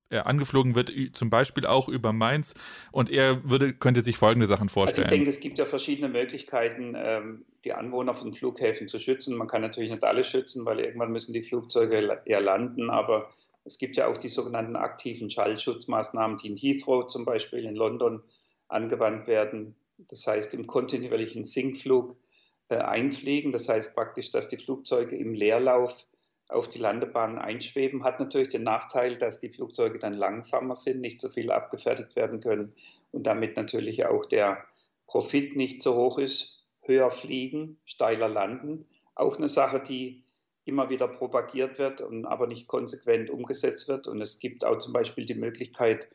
er angeflogen wird, zum Beispiel auch über Mainz. Und er würde, könnte sich folgende Sachen vorstellen. Also ich denke, es gibt ja verschiedene Möglichkeiten, ähm, die Anwohner von Flughäfen zu schützen. Man kann natürlich nicht alle schützen, weil irgendwann müssen die Flugzeuge eher landen, aber es gibt ja auch die sogenannten aktiven Schallschutzmaßnahmen, die in Heathrow zum Beispiel in London angewandt werden. Das heißt, im kontinuierlichen Sinkflug äh, einfliegen. Das heißt praktisch, dass die Flugzeuge im Leerlauf auf die Landebahn einschweben, hat natürlich den Nachteil, dass die Flugzeuge dann langsamer sind, nicht so viel abgefertigt werden können und damit natürlich auch der Profit nicht so hoch ist. Höher fliegen, steiler landen. Auch eine Sache, die immer wieder propagiert wird und aber nicht konsequent umgesetzt wird. Und es gibt auch zum Beispiel die Möglichkeit,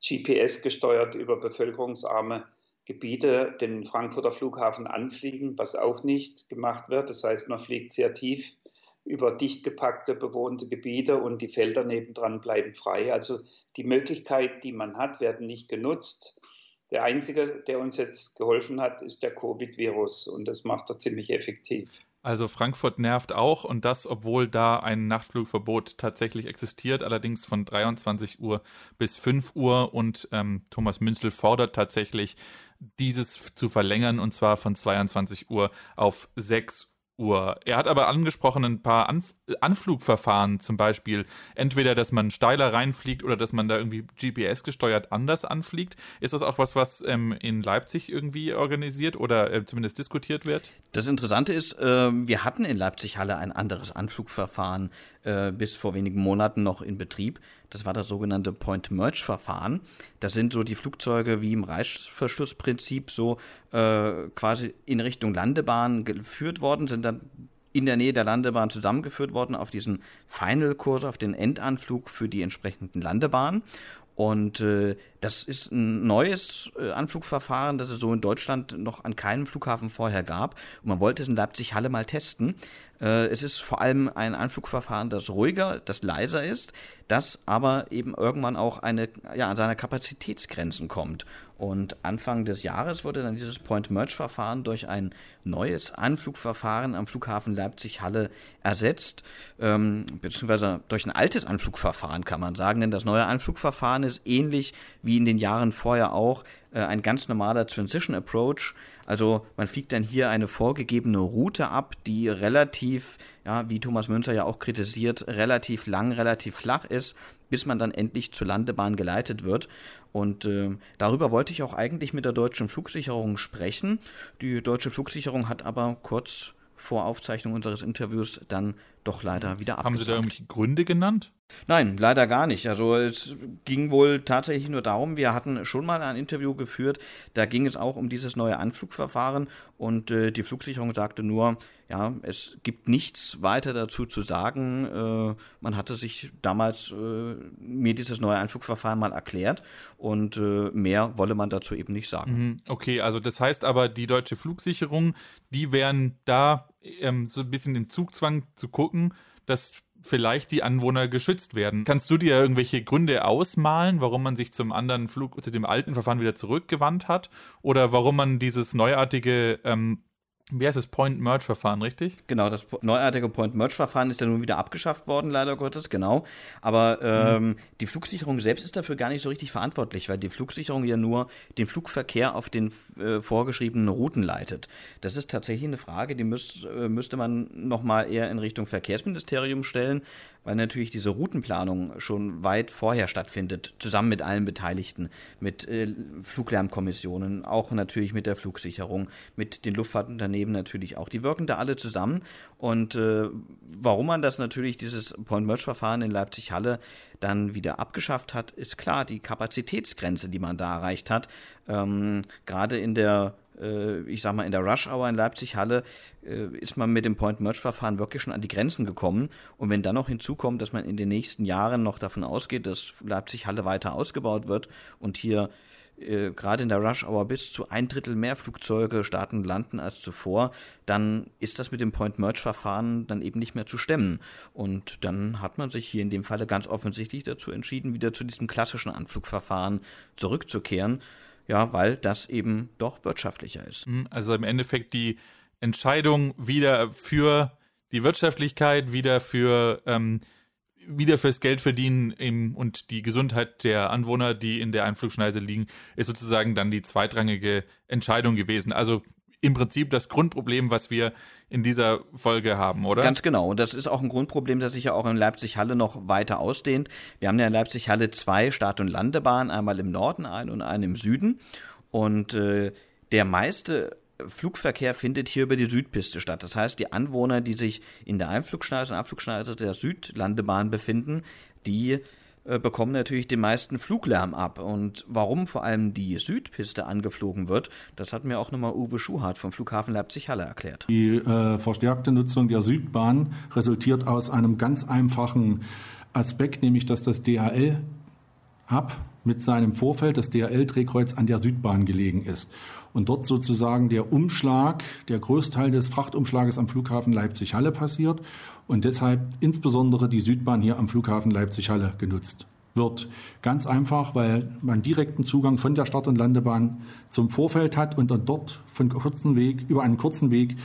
GPS gesteuert über bevölkerungsarme Gebiete den Frankfurter Flughafen anfliegen, was auch nicht gemacht wird. Das heißt, man fliegt sehr tief über dicht gepackte bewohnte Gebiete und die Felder nebendran bleiben frei. Also die Möglichkeiten, die man hat, werden nicht genutzt. Der einzige, der uns jetzt geholfen hat, ist der Covid-Virus und das macht er ziemlich effektiv. Also Frankfurt nervt auch und das, obwohl da ein Nachtflugverbot tatsächlich existiert, allerdings von 23 Uhr bis 5 Uhr und ähm, Thomas Münzel fordert tatsächlich, dieses zu verlängern und zwar von 22 Uhr auf 6 Uhr. Uhr. Er hat aber angesprochen ein paar Anf Anflugverfahren, zum Beispiel entweder, dass man steiler reinfliegt oder dass man da irgendwie GPS gesteuert anders anfliegt. Ist das auch was, was ähm, in Leipzig irgendwie organisiert oder äh, zumindest diskutiert wird? Das Interessante ist, äh, wir hatten in Leipzig Halle ein anderes Anflugverfahren äh, bis vor wenigen Monaten noch in Betrieb. Das war das sogenannte Point-Merge-Verfahren. Das sind so die Flugzeuge wie im Reißverschlussprinzip so äh, quasi in Richtung Landebahn geführt worden, sind dann in der Nähe der Landebahn zusammengeführt worden auf diesen Final-Kurs, auf den Endanflug für die entsprechenden Landebahnen. Und äh, das ist ein neues äh, Anflugverfahren, das es so in Deutschland noch an keinem Flughafen vorher gab. Und man wollte es in Leipzig-Halle mal testen. Äh, es ist vor allem ein Anflugverfahren, das ruhiger, das leiser ist, das aber eben irgendwann auch eine, ja, an seine Kapazitätsgrenzen kommt. Und Anfang des Jahres wurde dann dieses Point-Merge-Verfahren durch ein neues Anflugverfahren am Flughafen Leipzig-Halle ersetzt, ähm, beziehungsweise durch ein altes Anflugverfahren kann man sagen, denn das neue Anflugverfahren ist ähnlich wie in den Jahren vorher auch äh, ein ganz normaler Transition Approach. Also man fliegt dann hier eine vorgegebene Route ab, die relativ, ja, wie Thomas Münzer ja auch kritisiert, relativ lang, relativ flach ist, bis man dann endlich zur Landebahn geleitet wird. Und äh, darüber wollte ich auch eigentlich mit der deutschen Flugsicherung sprechen. Die deutsche Flugsicherung hat aber kurz vor Aufzeichnung unseres Interviews dann doch leider wieder abgesagt. Haben Sie da irgendwelche Gründe genannt? Nein, leider gar nicht. Also es ging wohl tatsächlich nur darum, wir hatten schon mal ein Interview geführt, da ging es auch um dieses neue Anflugverfahren und äh, die Flugsicherung sagte nur, ja, es gibt nichts weiter dazu zu sagen. Äh, man hatte sich damals äh, mir dieses neue Anflugverfahren mal erklärt und äh, mehr wolle man dazu eben nicht sagen. Mhm, okay, also das heißt aber, die deutsche Flugsicherung, die wären da ähm, so ein bisschen im Zugzwang zu gucken, dass vielleicht die Anwohner geschützt werden. Kannst du dir irgendwelche Gründe ausmalen, warum man sich zum anderen Flug, zu dem alten Verfahren wieder zurückgewandt hat? Oder warum man dieses neuartige ähm, wie heißt das Point-Merge-Verfahren, richtig? Genau, das neuartige Point-Merge-Verfahren ist ja nun wieder abgeschafft worden, leider Gottes, genau. Aber ähm, mhm. die Flugsicherung selbst ist dafür gar nicht so richtig verantwortlich, weil die Flugsicherung ja nur den Flugverkehr auf den äh, vorgeschriebenen Routen leitet. Das ist tatsächlich eine Frage, die müß, äh, müsste man nochmal eher in Richtung Verkehrsministerium stellen. Weil natürlich diese Routenplanung schon weit vorher stattfindet, zusammen mit allen Beteiligten, mit äh, Fluglärmkommissionen, auch natürlich mit der Flugsicherung, mit den Luftfahrtunternehmen natürlich auch. Die wirken da alle zusammen. Und äh, warum man das natürlich, dieses Point-Merge-Verfahren in Leipzig-Halle, dann wieder abgeschafft hat, ist klar, die Kapazitätsgrenze, die man da erreicht hat. Ähm, Gerade in der ich sag mal, in der Rush-Hour in Leipzig-Halle äh, ist man mit dem Point-Merge-Verfahren wirklich schon an die Grenzen gekommen. Und wenn dann noch hinzukommt, dass man in den nächsten Jahren noch davon ausgeht, dass Leipzig-Halle weiter ausgebaut wird und hier äh, gerade in der Rush-Hour bis zu ein Drittel mehr Flugzeuge starten und landen als zuvor, dann ist das mit dem Point-Merge-Verfahren dann eben nicht mehr zu stemmen. Und dann hat man sich hier in dem Falle ganz offensichtlich dazu entschieden, wieder zu diesem klassischen Anflugverfahren zurückzukehren. Ja, weil das eben doch wirtschaftlicher ist. Mhm, also im Endeffekt die Entscheidung wieder für die Wirtschaftlichkeit, wieder für ähm, wieder fürs Geld verdienen im, und die Gesundheit der Anwohner, die in der Einflugschneise liegen, ist sozusagen dann die zweitrangige Entscheidung gewesen. Also im Prinzip das Grundproblem, was wir in dieser Folge haben, oder? Ganz genau. Und das ist auch ein Grundproblem, das sich ja auch in Leipzig-Halle noch weiter ausdehnt. Wir haben ja in Leipzig-Halle zwei Start- und Landebahnen, einmal im Norden ein und eine im Süden. Und äh, der meiste Flugverkehr findet hier über die Südpiste statt. Das heißt, die Anwohner, die sich in der Einflugschneise und Abflugschneise der Südlandebahn befinden, die bekommen natürlich den meisten Fluglärm ab. Und warum vor allem die Südpiste angeflogen wird, das hat mir auch nochmal Uwe Schuhardt vom Flughafen Leipzig-Halle erklärt. Die äh, verstärkte Nutzung der Südbahn resultiert aus einem ganz einfachen Aspekt, nämlich dass das DHL-Hub mit seinem Vorfeld, das DHL-Drehkreuz, an der Südbahn gelegen ist und dort sozusagen der Umschlag, der Großteil des Frachtumschlages am Flughafen Leipzig-Halle passiert und deshalb insbesondere die Südbahn hier am Flughafen Leipzig-Halle genutzt wird. Ganz einfach, weil man direkten Zugang von der Start- und Landebahn zum Vorfeld hat und dann dort von kurzen Weg, über einen kurzen Weg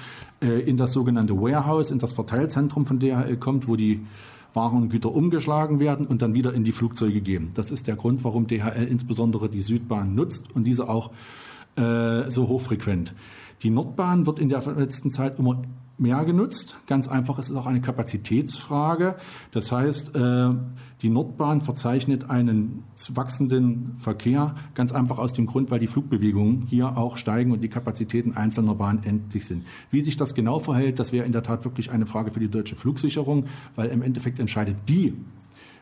äh, in das sogenannte Warehouse, in das Verteilzentrum von DHL kommt, wo die waren und Güter umgeschlagen werden und dann wieder in die Flugzeuge gehen. Das ist der Grund, warum DHL insbesondere die Südbahn nutzt und diese auch äh, so hochfrequent. Die Nordbahn wird in der letzten Zeit immer mehr genutzt. Ganz einfach, es ist auch eine Kapazitätsfrage. Das heißt, äh, die Nordbahn verzeichnet einen wachsenden Verkehr, ganz einfach aus dem Grund, weil die Flugbewegungen hier auch steigen und die Kapazitäten einzelner Bahnen endlich sind. Wie sich das genau verhält, das wäre in der Tat wirklich eine Frage für die deutsche Flugsicherung, weil im Endeffekt entscheidet die,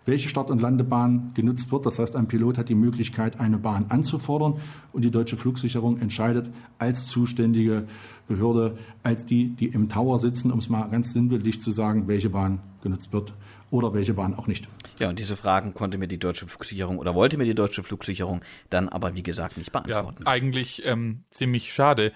welche Start- und Landebahn genutzt wird. Das heißt, ein Pilot hat die Möglichkeit, eine Bahn anzufordern und die deutsche Flugsicherung entscheidet als zuständige Behörde, als die, die im Tower sitzen, um es mal ganz sinnbildlich zu sagen, welche Bahn genutzt wird oder welche Bahn auch nicht. Ja, und diese Fragen konnte mir die deutsche Flugsicherung oder wollte mir die deutsche Flugsicherung dann aber, wie gesagt, nicht beantworten. Ja, eigentlich ähm, ziemlich schade.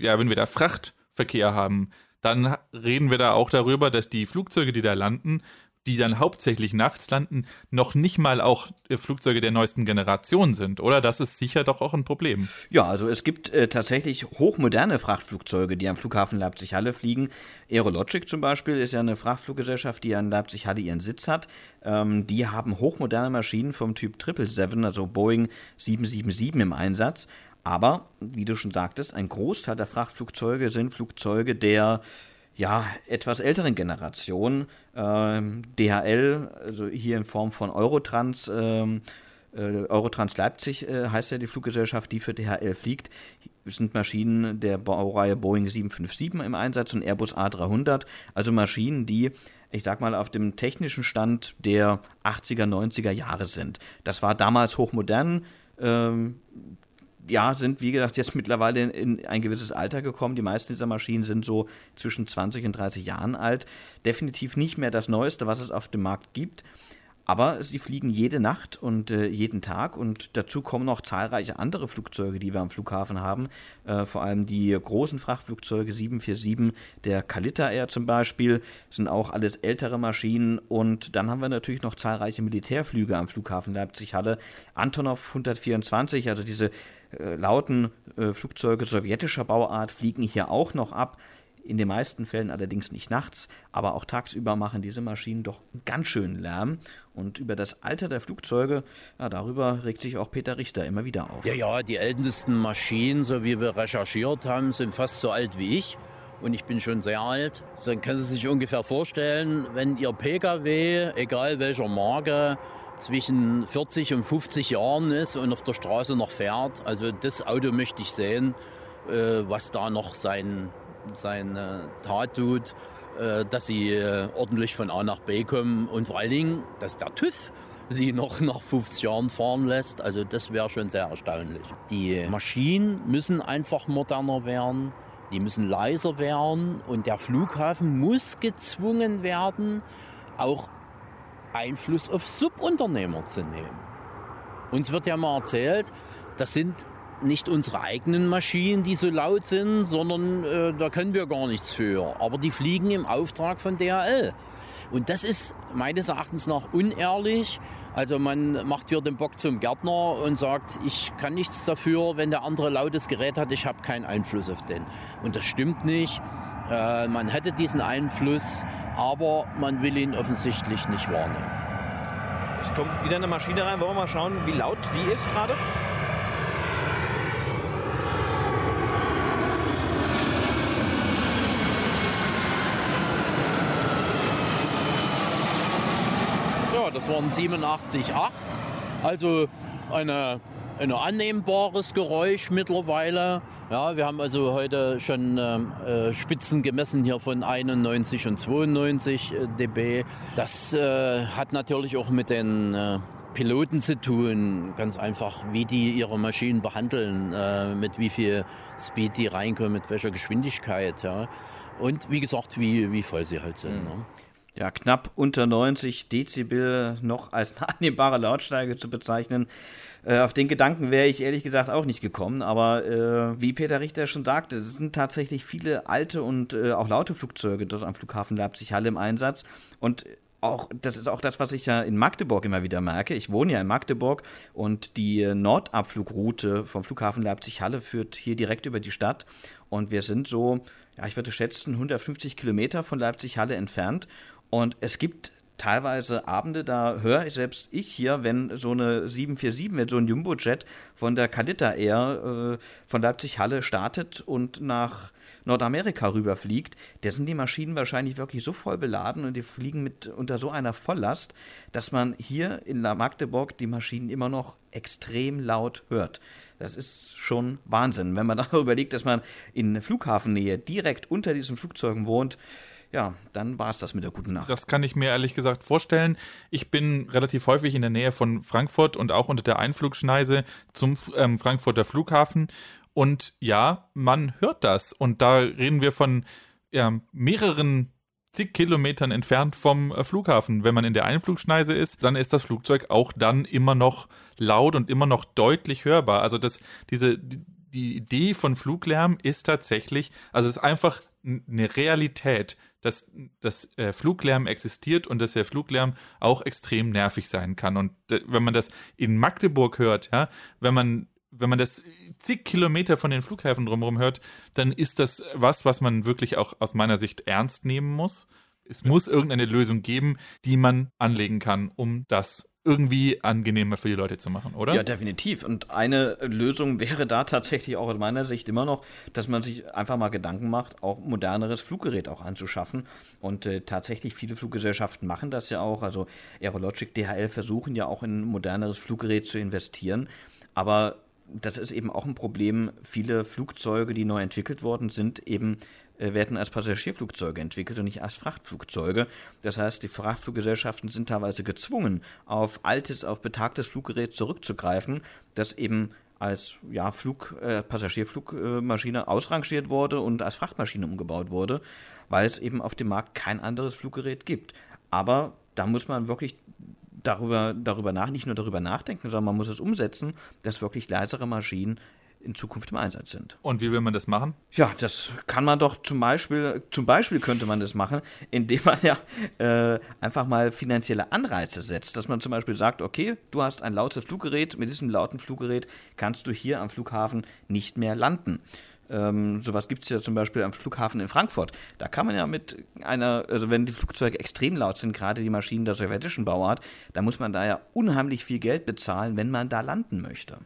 Ja, wenn wir da Frachtverkehr haben, dann reden wir da auch darüber, dass die Flugzeuge, die da landen, die dann hauptsächlich nachts landen, noch nicht mal auch äh, Flugzeuge der neuesten Generation sind, oder? Das ist sicher doch auch ein Problem. Ja, also es gibt äh, tatsächlich hochmoderne Frachtflugzeuge, die am Flughafen Leipzig-Halle fliegen. Aerologic zum Beispiel ist ja eine Frachtfluggesellschaft, die an Leipzig-Halle ihren Sitz hat. Ähm, die haben hochmoderne Maschinen vom Typ 777, also Boeing 777 im Einsatz. Aber, wie du schon sagtest, ein Großteil der Frachtflugzeuge sind Flugzeuge der ja, etwas älteren Generation. Ähm, DHL, also hier in Form von Eurotrans, ähm, äh, Eurotrans Leipzig äh, heißt ja die Fluggesellschaft, die für DHL fliegt. Sind Maschinen der Baureihe Boeing 757 im Einsatz und Airbus A300, also Maschinen, die ich sag mal, auf dem technischen Stand der 80er, 90er Jahre sind. Das war damals hochmodern. Ähm, ja, sind, wie gesagt, jetzt mittlerweile in, in, ein gewisses Alter gekommen. Die meisten dieser Maschinen sind so zwischen 20 und 30 Jahren alt. Definitiv nicht mehr das Neueste, was es auf dem Markt gibt. Aber sie fliegen jede Nacht und äh, jeden Tag und dazu kommen noch zahlreiche andere Flugzeuge, die wir am Flughafen haben. Äh, vor allem die großen Frachtflugzeuge 747, der Kalita Air zum Beispiel, sind auch alles ältere Maschinen. Und dann haben wir natürlich noch zahlreiche Militärflüge am Flughafen Leipzig-Halle. Antonov 124, also diese äh, lauten äh, Flugzeuge sowjetischer Bauart fliegen hier auch noch ab. In den meisten Fällen allerdings nicht nachts, aber auch tagsüber machen diese Maschinen doch ganz schön Lärm. Und über das Alter der Flugzeuge, ja, darüber regt sich auch Peter Richter immer wieder auf. Ja, ja, die ältesten Maschinen, so wie wir recherchiert haben, sind fast so alt wie ich. und ich bin schon sehr alt. Dann können Sie sich ungefähr vorstellen, wenn Ihr Pkw, egal welcher Marke, zwischen 40 und 50 Jahren ist und auf der Straße noch fährt. Also das Auto möchte ich sehen, äh, was da noch sein, seine Tat tut, äh, dass sie äh, ordentlich von A nach B kommen und vor allen Dingen, dass der TÜV sie noch nach 50 Jahren fahren lässt. Also das wäre schon sehr erstaunlich. Die Maschinen müssen einfach moderner werden. Die müssen leiser werden und der Flughafen muss gezwungen werden, auch Einfluss auf Subunternehmer zu nehmen. Uns wird ja mal erzählt, das sind nicht unsere eigenen Maschinen, die so laut sind, sondern äh, da können wir gar nichts für. Aber die fliegen im Auftrag von DHL. Und das ist meines Erachtens nach unehrlich. Also man macht hier den Bock zum Gärtner und sagt, ich kann nichts dafür, wenn der andere lautes Gerät hat, ich habe keinen Einfluss auf den. Und das stimmt nicht. Äh, man hätte diesen Einfluss, aber man will ihn offensichtlich nicht wahrnehmen. Es kommt wieder eine Maschine rein. Wollen wir mal schauen, wie laut die ist gerade? das waren 87,8. Also eine, ein annehmbares Geräusch mittlerweile. Ja, wir haben also heute schon äh, Spitzen gemessen hier von 91 und 92 äh, dB. Das äh, hat natürlich auch mit den äh, Piloten zu tun, ganz einfach, wie die ihre Maschinen behandeln, äh, mit wie viel Speed die reinkommen, mit welcher Geschwindigkeit. Ja. Und wie gesagt, wie, wie voll sie halt sind. Mhm. Ne? ja, knapp unter 90 Dezibel noch als annehmbare Lautstärke zu bezeichnen. Äh, auf den Gedanken wäre ich ehrlich gesagt auch nicht gekommen, aber äh, wie Peter Richter schon sagte, es sind tatsächlich viele alte und äh, auch laute Flugzeuge dort am Flughafen Leipzig-Halle im Einsatz und auch, das ist auch das, was ich ja in Magdeburg immer wieder merke. Ich wohne ja in Magdeburg und die Nordabflugroute vom Flughafen Leipzig-Halle führt hier direkt über die Stadt. Und wir sind so, ja, ich würde schätzen, 150 Kilometer von Leipzig-Halle entfernt. Und es gibt teilweise Abende, da höre ich selbst ich hier, wenn so eine 747 mit so einem Jumbo-Jet von der Kalita Air äh, von Leipzig-Halle startet und nach Nordamerika rüberfliegt, da sind die Maschinen wahrscheinlich wirklich so voll beladen und die fliegen mit unter so einer Volllast, dass man hier in La Magdeburg die Maschinen immer noch extrem laut hört. Das ist schon Wahnsinn. Wenn man dann überlegt, dass man in Flughafennähe direkt unter diesen Flugzeugen wohnt, ja, dann war es das mit der guten Nacht. Das kann ich mir ehrlich gesagt vorstellen. Ich bin relativ häufig in der Nähe von Frankfurt und auch unter der Einflugschneise zum ähm, Frankfurter Flughafen. Und ja, man hört das. Und da reden wir von ja, mehreren zig Kilometern entfernt vom äh, Flughafen. Wenn man in der Einflugschneise ist, dann ist das Flugzeug auch dann immer noch laut und immer noch deutlich hörbar. Also das, diese, die Idee von Fluglärm ist tatsächlich, also es ist einfach eine Realität dass, dass äh, Fluglärm existiert und dass der Fluglärm auch extrem nervig sein kann. Und äh, wenn man das in Magdeburg hört, ja, wenn man wenn man das zig Kilometer von den Flughäfen drumherum hört, dann ist das was, was man wirklich auch aus meiner Sicht ernst nehmen muss. Es muss irgendeine Lösung geben, die man anlegen kann, um das irgendwie angenehmer für die Leute zu machen, oder? Ja, definitiv. Und eine Lösung wäre da tatsächlich auch aus meiner Sicht immer noch, dass man sich einfach mal Gedanken macht, auch moderneres Fluggerät auch anzuschaffen. Und äh, tatsächlich viele Fluggesellschaften machen das ja auch. Also Aerologic, DHL versuchen ja auch in moderneres Fluggerät zu investieren. Aber das ist eben auch ein Problem. Viele Flugzeuge, die neu entwickelt worden sind, eben werden als Passagierflugzeuge entwickelt und nicht als Frachtflugzeuge. Das heißt, die Frachtfluggesellschaften sind teilweise gezwungen, auf altes, auf betagtes Fluggerät zurückzugreifen, das eben als ja, Flug, äh, Passagierflugmaschine ausrangiert wurde und als Frachtmaschine umgebaut wurde, weil es eben auf dem Markt kein anderes Fluggerät gibt. Aber da muss man wirklich darüber, darüber nach, nicht nur darüber nachdenken, sondern man muss es umsetzen, dass wirklich leisere Maschinen in Zukunft im Einsatz sind. Und wie will man das machen? Ja, das kann man doch zum Beispiel, zum Beispiel könnte man das machen, indem man ja äh, einfach mal finanzielle Anreize setzt. Dass man zum Beispiel sagt, okay, du hast ein lautes Fluggerät, mit diesem lauten Fluggerät kannst du hier am Flughafen nicht mehr landen. Ähm, sowas gibt es ja zum Beispiel am Flughafen in Frankfurt. Da kann man ja mit einer, also wenn die Flugzeuge extrem laut sind, gerade die Maschinen der sowjetischen Bauart, da muss man da ja unheimlich viel Geld bezahlen, wenn man da landen möchte.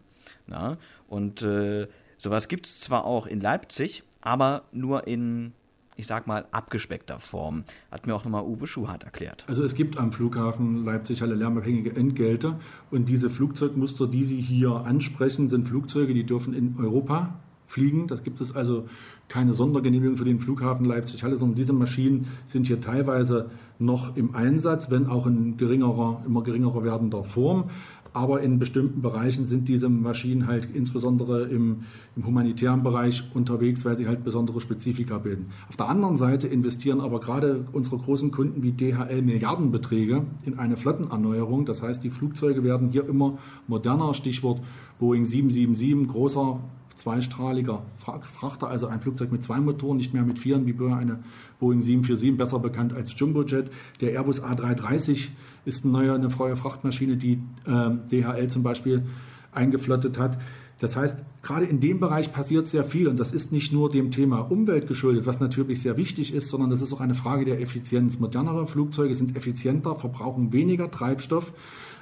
Na? Und äh, sowas gibt es zwar auch in Leipzig, aber nur in ich sag mal, abgespeckter Form. Hat mir auch nochmal Uwe Schuhart erklärt. Also es gibt am Flughafen Leipzig-Halle lärmabhängige Entgelte und diese Flugzeugmuster, die Sie hier ansprechen, sind Flugzeuge, die dürfen in Europa fliegen. Das gibt es also keine Sondergenehmigung für den Flughafen Leipzig-Halle, sondern diese Maschinen sind hier teilweise noch im Einsatz, wenn auch in geringerer, immer geringerer werdender Form. Aber in bestimmten Bereichen sind diese Maschinen halt insbesondere im, im, humanitären Bereich unterwegs, weil sie halt besondere Spezifika bilden. Auf der anderen Seite investieren aber gerade unsere großen Kunden wie DHL Milliardenbeträge in eine Flottenerneuerung. Das heißt, die Flugzeuge werden hier immer moderner. Stichwort Boeing 777, großer zweistrahliger Frachter, also ein Flugzeug mit zwei Motoren, nicht mehr mit vieren, wie eine Boeing 747, besser bekannt als Jumbojet. Der Airbus A330 ist eine neue, eine freie Frachtmaschine, die äh, DHL zum Beispiel eingeflottet hat. Das heißt, gerade in dem Bereich passiert sehr viel und das ist nicht nur dem Thema Umwelt geschuldet, was natürlich sehr wichtig ist, sondern das ist auch eine Frage der Effizienz. Modernere Flugzeuge sind effizienter, verbrauchen weniger Treibstoff,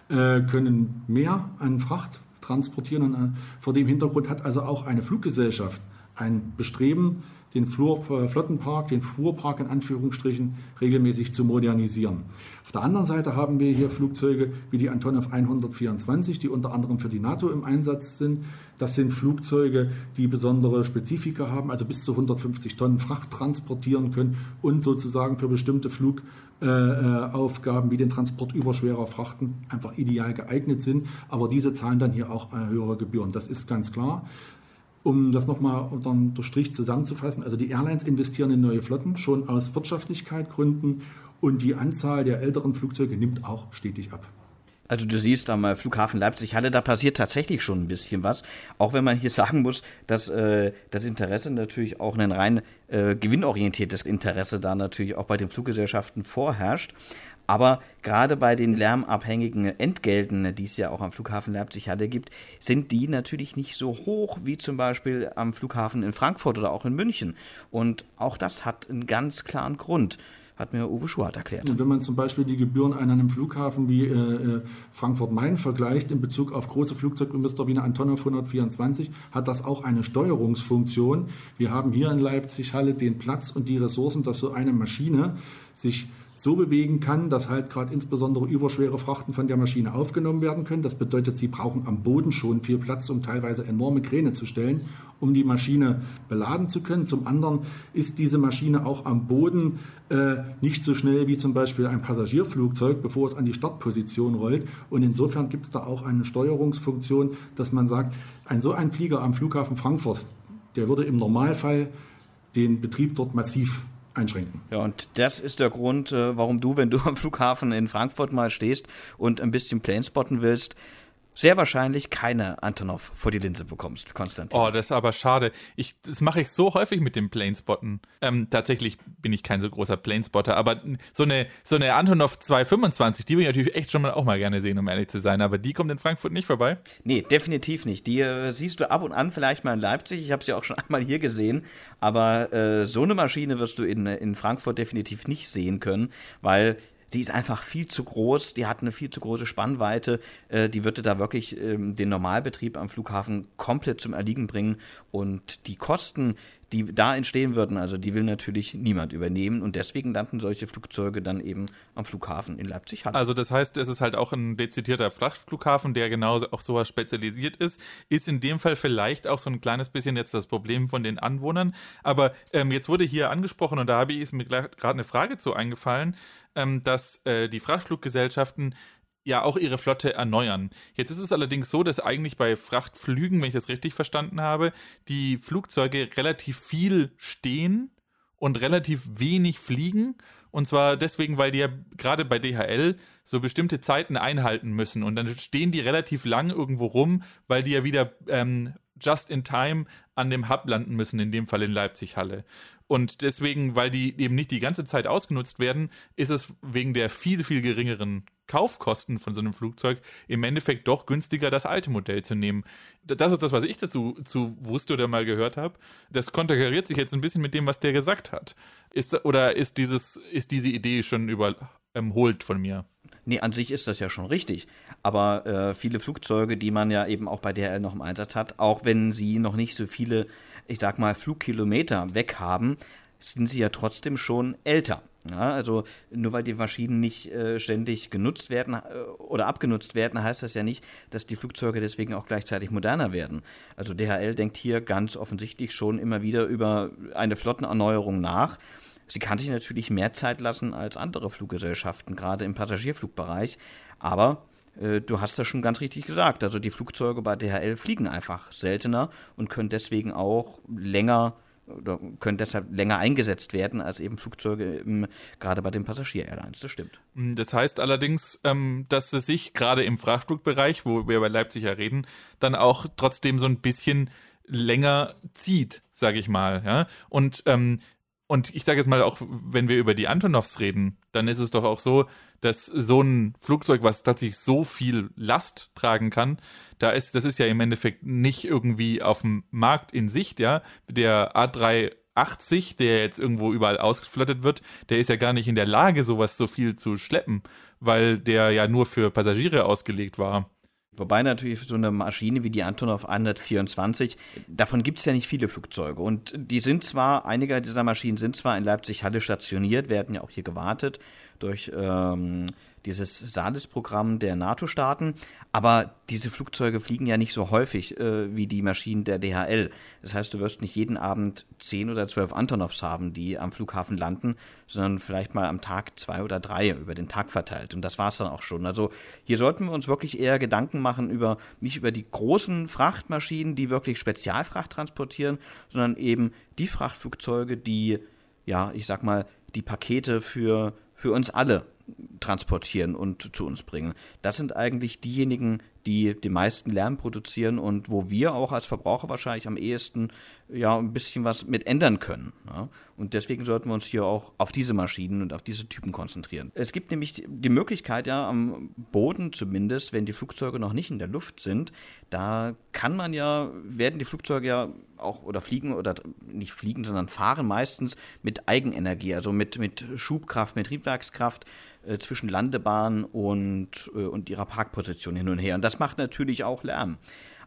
äh, können mehr an Fracht transportieren. Und äh, vor dem Hintergrund hat also auch eine Fluggesellschaft ein Bestreben, den Flur, äh, Flottenpark, den Fuhrpark in Anführungsstrichen regelmäßig zu modernisieren. Auf der anderen Seite haben wir hier Flugzeuge wie die Antonov 124, die unter anderem für die NATO im Einsatz sind. Das sind Flugzeuge, die besondere Spezifika haben, also bis zu 150 Tonnen Fracht transportieren können und sozusagen für bestimmte Flugaufgaben äh, wie den Transport überschwerer Frachten einfach ideal geeignet sind. Aber diese zahlen dann hier auch äh, höhere Gebühren. Das ist ganz klar. Um das nochmal unter durch Strich zusammenzufassen, also die Airlines investieren in neue Flotten schon aus Wirtschaftlichkeitsgründen und die Anzahl der älteren Flugzeuge nimmt auch stetig ab. Also du siehst am Flughafen Leipzig-Halle, da passiert tatsächlich schon ein bisschen was. Auch wenn man hier sagen muss, dass äh, das Interesse natürlich auch ein rein äh, gewinnorientiertes Interesse da natürlich auch bei den Fluggesellschaften vorherrscht. Aber gerade bei den lärmabhängigen Entgelten, die es ja auch am Flughafen Leipzig-Halle gibt, sind die natürlich nicht so hoch wie zum Beispiel am Flughafen in Frankfurt oder auch in München. Und auch das hat einen ganz klaren Grund hat mir Uwe Schuhart erklärt. Und wenn man zum Beispiel die Gebühren an einem Flughafen wie äh, äh Frankfurt-Main vergleicht in Bezug auf große Flugzeuginvestor wie eine Antonov 124, hat das auch eine Steuerungsfunktion. Wir haben hier in Leipzig-Halle den Platz und die Ressourcen, dass so eine Maschine sich so bewegen kann, dass halt gerade insbesondere überschwere Frachten von der Maschine aufgenommen werden können. Das bedeutet, sie brauchen am Boden schon viel Platz, um teilweise enorme Kräne zu stellen, um die Maschine beladen zu können. Zum anderen ist diese Maschine auch am Boden äh, nicht so schnell wie zum Beispiel ein Passagierflugzeug, bevor es an die Startposition rollt. Und insofern gibt es da auch eine Steuerungsfunktion, dass man sagt, ein so ein Flieger am Flughafen Frankfurt, der würde im Normalfall den Betrieb dort massiv einschränken. Ja, und das ist der Grund, äh, warum du, wenn du am Flughafen in Frankfurt mal stehst und ein bisschen Plane spotten willst, sehr wahrscheinlich keine Antonov vor die Linse bekommst, Konstantin. Oh, das ist aber schade. Ich, das mache ich so häufig mit dem Planespotten. Ähm, tatsächlich bin ich kein so großer Planespotter, aber so eine, so eine Antonov 225, die will ich natürlich echt schon mal auch mal gerne sehen, um ehrlich zu sein. Aber die kommt in Frankfurt nicht vorbei? Nee, definitiv nicht. Die äh, siehst du ab und an vielleicht mal in Leipzig. Ich habe sie auch schon einmal hier gesehen. Aber äh, so eine Maschine wirst du in, in Frankfurt definitiv nicht sehen können, weil die ist einfach viel zu groß, die hat eine viel zu große Spannweite, äh, die würde da wirklich ähm, den Normalbetrieb am Flughafen komplett zum Erliegen bringen. Und die Kosten, die da entstehen würden, also die will natürlich niemand übernehmen und deswegen landen solche Flugzeuge dann eben am Flughafen in Leipzig. -Halle. Also das heißt, es ist halt auch ein dezidierter Frachtflughafen, der genauso auf sowas spezialisiert ist. Ist in dem Fall vielleicht auch so ein kleines bisschen jetzt das Problem von den Anwohnern. Aber ähm, jetzt wurde hier angesprochen und da habe ich mir gerade eine Frage zu eingefallen, ähm, dass äh, die Frachtfluggesellschaften ja auch ihre Flotte erneuern. Jetzt ist es allerdings so, dass eigentlich bei Frachtflügen, wenn ich das richtig verstanden habe, die Flugzeuge relativ viel stehen und relativ wenig fliegen. Und zwar deswegen, weil die ja gerade bei DHL so bestimmte Zeiten einhalten müssen. Und dann stehen die relativ lang irgendwo rum, weil die ja wieder ähm, just in time an dem Hub landen müssen, in dem Fall in Leipzig-Halle. Und deswegen, weil die eben nicht die ganze Zeit ausgenutzt werden, ist es wegen der viel, viel geringeren Kaufkosten von so einem Flugzeug im Endeffekt doch günstiger, das alte Modell zu nehmen. Das ist das, was ich dazu zu wusste oder mal gehört habe. Das konterkariert sich jetzt ein bisschen mit dem, was der gesagt hat. Ist, oder ist, dieses, ist diese Idee schon überholt von mir? Nee, an sich ist das ja schon richtig. Aber äh, viele Flugzeuge, die man ja eben auch bei DHL noch im Einsatz hat, auch wenn sie noch nicht so viele, ich sag mal, Flugkilometer weg haben, sind sie ja trotzdem schon älter. Ja, also nur weil die Maschinen nicht äh, ständig genutzt werden äh, oder abgenutzt werden, heißt das ja nicht, dass die Flugzeuge deswegen auch gleichzeitig moderner werden. Also DHL denkt hier ganz offensichtlich schon immer wieder über eine Flottenerneuerung nach. Sie kann sich natürlich mehr Zeit lassen als andere Fluggesellschaften, gerade im Passagierflugbereich. Aber du hast das schon ganz richtig gesagt. Also die Flugzeuge bei DHL fliegen einfach seltener und können deswegen auch länger oder können deshalb länger eingesetzt werden als eben Flugzeuge im, gerade bei den Passagier-Airlines. Das stimmt. Hm, das heißt allerdings, ähm, dass es sich gerade im Frachtflugbereich, wo wir bei Leipzig ja reden, dann auch trotzdem so ein bisschen länger zieht, sage ich mal. Ja? Und ähm, und ich sage jetzt mal auch, wenn wir über die Antonovs reden, dann ist es doch auch so, dass so ein Flugzeug, was tatsächlich so viel Last tragen kann, da ist, das ist ja im Endeffekt nicht irgendwie auf dem Markt in Sicht, ja. Der A380, der jetzt irgendwo überall ausgeflottet wird, der ist ja gar nicht in der Lage, sowas so viel zu schleppen, weil der ja nur für Passagiere ausgelegt war. Wobei natürlich so eine Maschine wie die Antonov 124, davon gibt es ja nicht viele Flugzeuge. Und die sind zwar, einige dieser Maschinen sind zwar in Leipzig-Halle stationiert, werden ja auch hier gewartet durch ähm, dieses SALIS-Programm der NATO-Staaten. Aber diese Flugzeuge fliegen ja nicht so häufig äh, wie die Maschinen der DHL. Das heißt, du wirst nicht jeden Abend zehn oder zwölf Antonovs haben, die am Flughafen landen, sondern vielleicht mal am Tag zwei oder drei über den Tag verteilt. Und das war es dann auch schon. Also hier sollten wir uns wirklich eher Gedanken machen über nicht über die großen Frachtmaschinen, die wirklich Spezialfracht transportieren, sondern eben die Frachtflugzeuge, die, ja, ich sag mal, die Pakete für, für uns alle transportieren und zu uns bringen. Das sind eigentlich diejenigen, die den meisten Lärm produzieren und wo wir auch als Verbraucher wahrscheinlich am ehesten ja ein bisschen was mit ändern können. Ja? Und deswegen sollten wir uns hier auch auf diese Maschinen und auf diese Typen konzentrieren. Es gibt nämlich die Möglichkeit ja am Boden zumindest, wenn die Flugzeuge noch nicht in der Luft sind, da kann man ja, werden die Flugzeuge ja auch oder fliegen oder nicht fliegen, sondern fahren meistens mit Eigenenergie, also mit, mit Schubkraft, mit Triebwerkskraft äh, zwischen Landebahn und, äh, und ihrer Parkposition hin und her. Und das macht natürlich auch Lärm.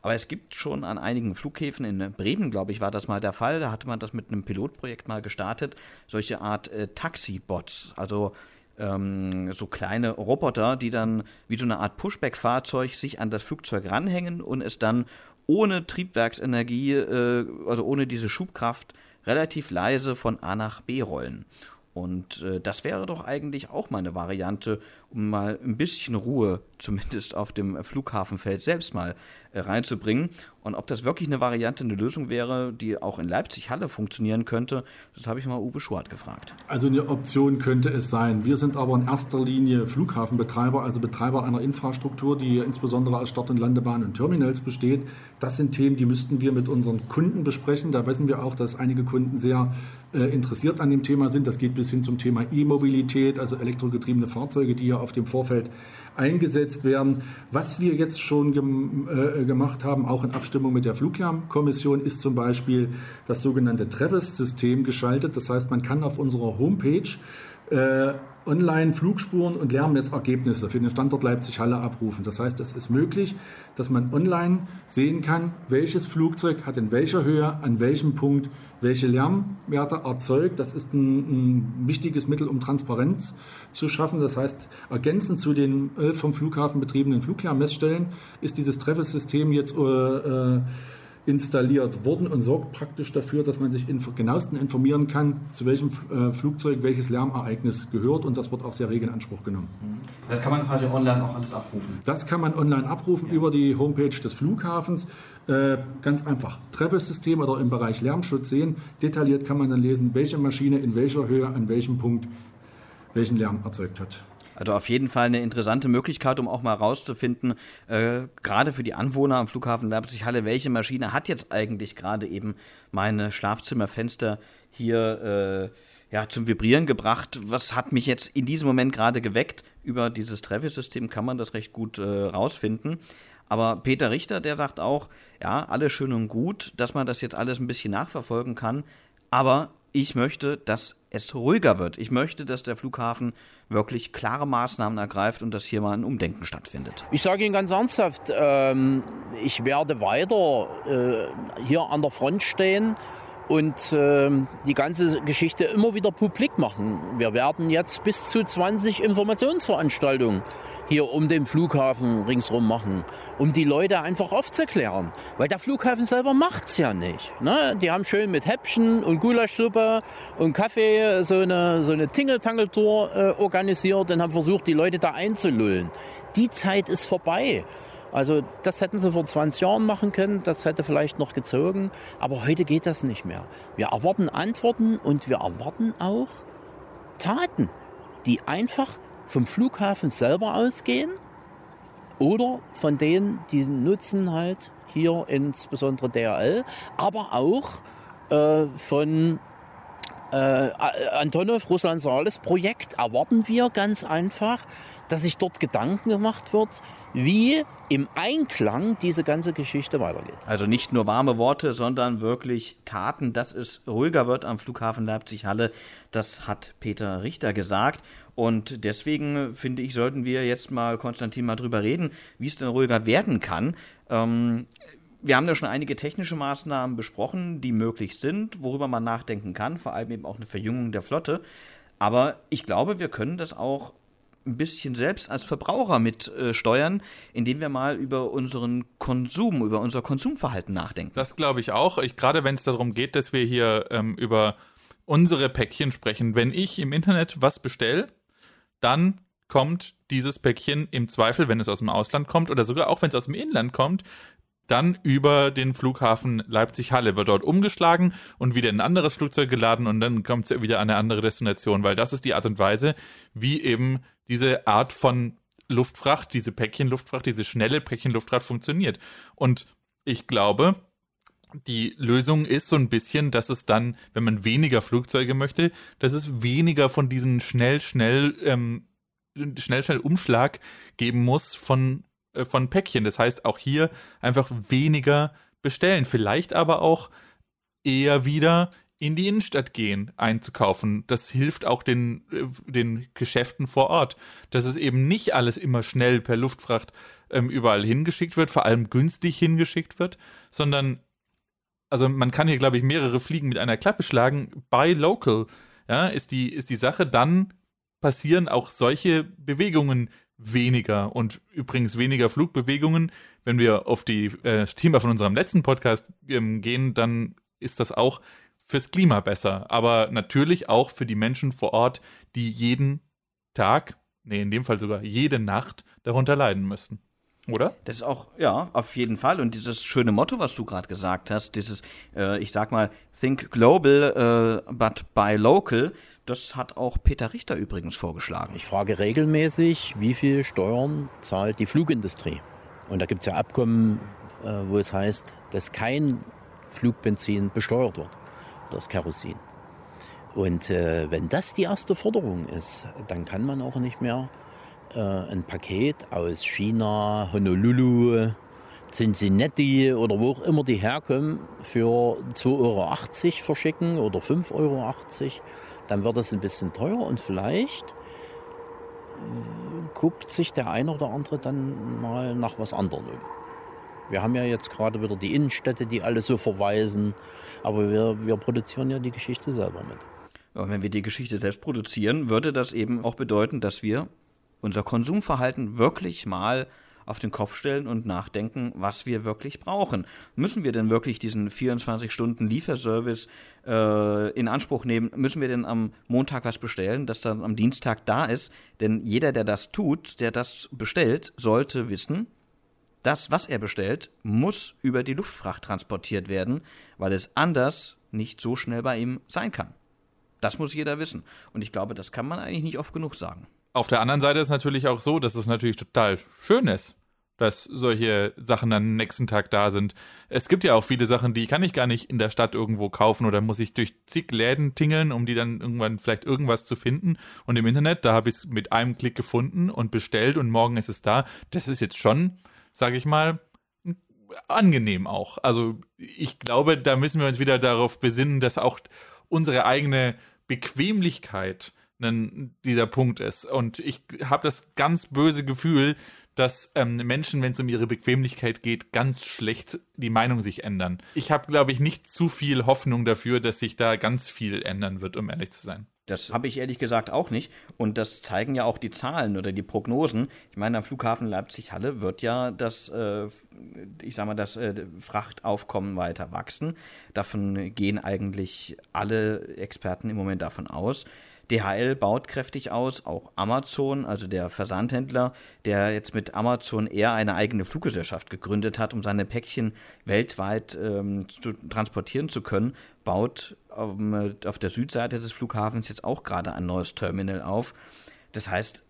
Aber es gibt schon an einigen Flughäfen, in Bremen, glaube ich, war das mal der Fall, da hatte man das mit einem Pilotprojekt mal gestartet, solche Art äh, Taxi-Bots, also ähm, so kleine Roboter, die dann wie so eine Art Pushback-Fahrzeug sich an das Flugzeug ranhängen und es dann ohne Triebwerksenergie, äh, also ohne diese Schubkraft, relativ leise von A nach B rollen. Und äh, das wäre doch eigentlich auch mal eine Variante, um mal ein bisschen Ruhe, zumindest auf dem Flughafenfeld selbst mal äh, reinzubringen. Und ob das wirklich eine Variante, eine Lösung wäre, die auch in Leipzig-Halle funktionieren könnte, das habe ich mal Uwe Schwart gefragt. Also eine Option könnte es sein. Wir sind aber in erster Linie Flughafenbetreiber, also Betreiber einer Infrastruktur, die insbesondere aus Start- und Landebahnen und Terminals besteht. Das sind Themen, die müssten wir mit unseren Kunden besprechen. Da wissen wir auch, dass einige Kunden sehr äh, interessiert an dem Thema sind. Das geht bis hin zum Thema E-Mobilität, also elektrogetriebene Fahrzeuge, die ja auf dem Vorfeld eingesetzt werden. Was wir jetzt schon gem äh, gemacht haben, auch in Abstimmung mit der Fluglärmkommission, ist zum Beispiel das sogenannte Travis-System geschaltet. Das heißt, man kann auf unserer Homepage äh, online Flugspuren und Lärmnessergebnisse für den Standort Leipzig-Halle abrufen. Das heißt, es ist möglich, dass man online sehen kann, welches Flugzeug hat in welcher Höhe, an welchem Punkt welche Lärmwerte erzeugt. Das ist ein, ein wichtiges Mittel, um Transparenz zu schaffen. Das heißt, ergänzend zu den elf vom Flughafen betriebenen Fluglärmmessstellen ist dieses Treffes-System jetzt äh, äh installiert worden und sorgt praktisch dafür, dass man sich inf genauestens informieren kann, zu welchem äh, Flugzeug welches Lärmereignis gehört und das wird auch sehr rege in Anspruch genommen. Mhm. Das kann man quasi online auch alles abrufen? Das kann man online abrufen ja. über die Homepage des Flughafens. Äh, ganz einfach. Treffesystem oder im Bereich Lärmschutz sehen. Detailliert kann man dann lesen, welche Maschine in welcher Höhe an welchem Punkt welchen Lärm erzeugt hat. Also auf jeden Fall eine interessante Möglichkeit, um auch mal rauszufinden, äh, gerade für die Anwohner am Flughafen Leipzig-Halle, welche Maschine hat jetzt eigentlich gerade eben meine Schlafzimmerfenster hier äh, ja, zum Vibrieren gebracht? Was hat mich jetzt in diesem Moment gerade geweckt? Über dieses Treffelsystem kann man das recht gut äh, rausfinden. Aber Peter Richter, der sagt auch, ja, alles schön und gut, dass man das jetzt alles ein bisschen nachverfolgen kann. Aber ich möchte, dass es ruhiger wird. Ich möchte, dass der Flughafen wirklich klare Maßnahmen ergreift und dass hier mal ein Umdenken stattfindet. Ich sage Ihnen ganz ernsthaft, ähm, ich werde weiter äh, hier an der Front stehen und äh, die ganze Geschichte immer wieder publik machen. Wir werden jetzt bis zu 20 Informationsveranstaltungen hier um den Flughafen ringsrum machen, um die Leute einfach aufzuklären. Weil der Flughafen selber macht's ja nicht. Ne? Die haben schön mit Häppchen und Gulaschsuppe und Kaffee so eine, so eine Tingeltangeltour äh, organisiert und haben versucht, die Leute da einzulullen. Die Zeit ist vorbei. Also das hätten sie vor 20 Jahren machen können, das hätte vielleicht noch gezogen, aber heute geht das nicht mehr. Wir erwarten Antworten und wir erwarten auch Taten, die einfach vom Flughafen selber ausgehen oder von denen, die nutzen halt hier insbesondere DRL, aber auch äh, von äh, Antonov, Russland Sales Projekt erwarten wir ganz einfach, dass sich dort Gedanken gemacht wird, wie im Einklang diese ganze Geschichte weitergeht. Also nicht nur warme Worte, sondern wirklich Taten, dass es ruhiger wird am Flughafen Leipzig-Halle. Das hat Peter Richter gesagt. Und deswegen finde ich, sollten wir jetzt mal, Konstantin, mal drüber reden, wie es denn ruhiger werden kann. Ähm, wir haben da schon einige technische Maßnahmen besprochen, die möglich sind, worüber man nachdenken kann, vor allem eben auch eine Verjüngung der Flotte. Aber ich glaube, wir können das auch ein bisschen selbst als Verbraucher mit äh, steuern, indem wir mal über unseren Konsum, über unser Konsumverhalten nachdenken. Das glaube ich auch. Ich, gerade wenn es darum geht, dass wir hier ähm, über unsere Päckchen sprechen. Wenn ich im Internet was bestelle, dann kommt dieses Päckchen im Zweifel, wenn es aus dem Ausland kommt oder sogar auch wenn es aus dem Inland kommt, dann über den Flughafen Leipzig-Halle, wird dort umgeschlagen und wieder in ein anderes Flugzeug geladen und dann kommt es wieder an eine andere Destination, weil das ist die Art und Weise, wie eben diese Art von Luftfracht, diese Päckchenluftfracht, diese schnelle Päckchenluftfracht funktioniert. Und ich glaube, die Lösung ist so ein bisschen, dass es dann, wenn man weniger Flugzeuge möchte, dass es weniger von diesen schnell, schnell, ähm, schnell, schnell Umschlag geben muss von, äh, von Päckchen. Das heißt, auch hier einfach weniger bestellen. Vielleicht aber auch eher wieder in die Innenstadt gehen, einzukaufen. Das hilft auch den, äh, den Geschäften vor Ort, dass es eben nicht alles immer schnell per Luftfracht ähm, überall hingeschickt wird, vor allem günstig hingeschickt wird, sondern also man kann hier, glaube ich, mehrere Fliegen mit einer Klappe schlagen. Bei Local, ja, ist die, ist die Sache, dann passieren auch solche Bewegungen weniger und übrigens weniger Flugbewegungen. Wenn wir auf die äh, Thema von unserem letzten Podcast ähm, gehen, dann ist das auch fürs Klima besser, aber natürlich auch für die Menschen vor Ort, die jeden Tag, nee, in dem Fall sogar jede Nacht darunter leiden müssen. Oder? Das ist auch, ja, auf jeden Fall. Und dieses schöne Motto, was du gerade gesagt hast, dieses, äh, ich sag mal, Think Global, äh, but buy local, das hat auch Peter Richter übrigens vorgeschlagen. Ich frage regelmäßig, wie viel Steuern zahlt die Flugindustrie? Und da gibt es ja Abkommen, äh, wo es heißt, dass kein Flugbenzin besteuert wird, das Kerosin. Und äh, wenn das die erste Forderung ist, dann kann man auch nicht mehr äh, ein Paket aus China, Honolulu, Cincinnati oder wo auch immer die herkommen, für 2,80 Euro verschicken oder 5,80 Euro, dann wird das ein bisschen teuer und vielleicht äh, guckt sich der eine oder andere dann mal nach was anderem um. Wir haben ja jetzt gerade wieder die Innenstädte, die alle so verweisen, aber wir, wir produzieren ja die Geschichte selber mit. Und wenn wir die Geschichte selbst produzieren, würde das eben auch bedeuten, dass wir unser Konsumverhalten wirklich mal auf den Kopf stellen und nachdenken, was wir wirklich brauchen. Müssen wir denn wirklich diesen 24-Stunden-Lieferservice äh, in Anspruch nehmen? Müssen wir denn am Montag was bestellen, das dann am Dienstag da ist? Denn jeder, der das tut, der das bestellt, sollte wissen, das, was er bestellt, muss über die Luftfracht transportiert werden, weil es anders nicht so schnell bei ihm sein kann. Das muss jeder wissen. Und ich glaube, das kann man eigentlich nicht oft genug sagen. Auf der anderen Seite ist es natürlich auch so, dass es natürlich total schön ist, dass solche Sachen dann nächsten Tag da sind. Es gibt ja auch viele Sachen, die kann ich gar nicht in der Stadt irgendwo kaufen oder muss ich durch zig Läden tingeln, um die dann irgendwann vielleicht irgendwas zu finden. Und im Internet, da habe ich es mit einem Klick gefunden und bestellt und morgen ist es da. Das ist jetzt schon, sage ich mal, angenehm auch. Also ich glaube, da müssen wir uns wieder darauf besinnen, dass auch unsere eigene Bequemlichkeit dieser Punkt ist. Und ich habe das ganz böse Gefühl, dass ähm, Menschen, wenn es um ihre Bequemlichkeit geht, ganz schlecht die Meinung sich ändern. Ich habe, glaube ich, nicht zu viel Hoffnung dafür, dass sich da ganz viel ändern wird, um ehrlich zu sein. Das habe ich ehrlich gesagt auch nicht. Und das zeigen ja auch die Zahlen oder die Prognosen. Ich meine, am Flughafen Leipzig-Halle wird ja das, äh, ich sag mal, das äh, Frachtaufkommen weiter wachsen. Davon gehen eigentlich alle Experten im Moment davon aus. DHL baut kräftig aus, auch Amazon, also der Versandhändler, der jetzt mit Amazon eher eine eigene Fluggesellschaft gegründet hat, um seine Päckchen weltweit ähm, zu transportieren zu können, baut ähm, auf der Südseite des Flughafens jetzt auch gerade ein neues Terminal auf. Das heißt,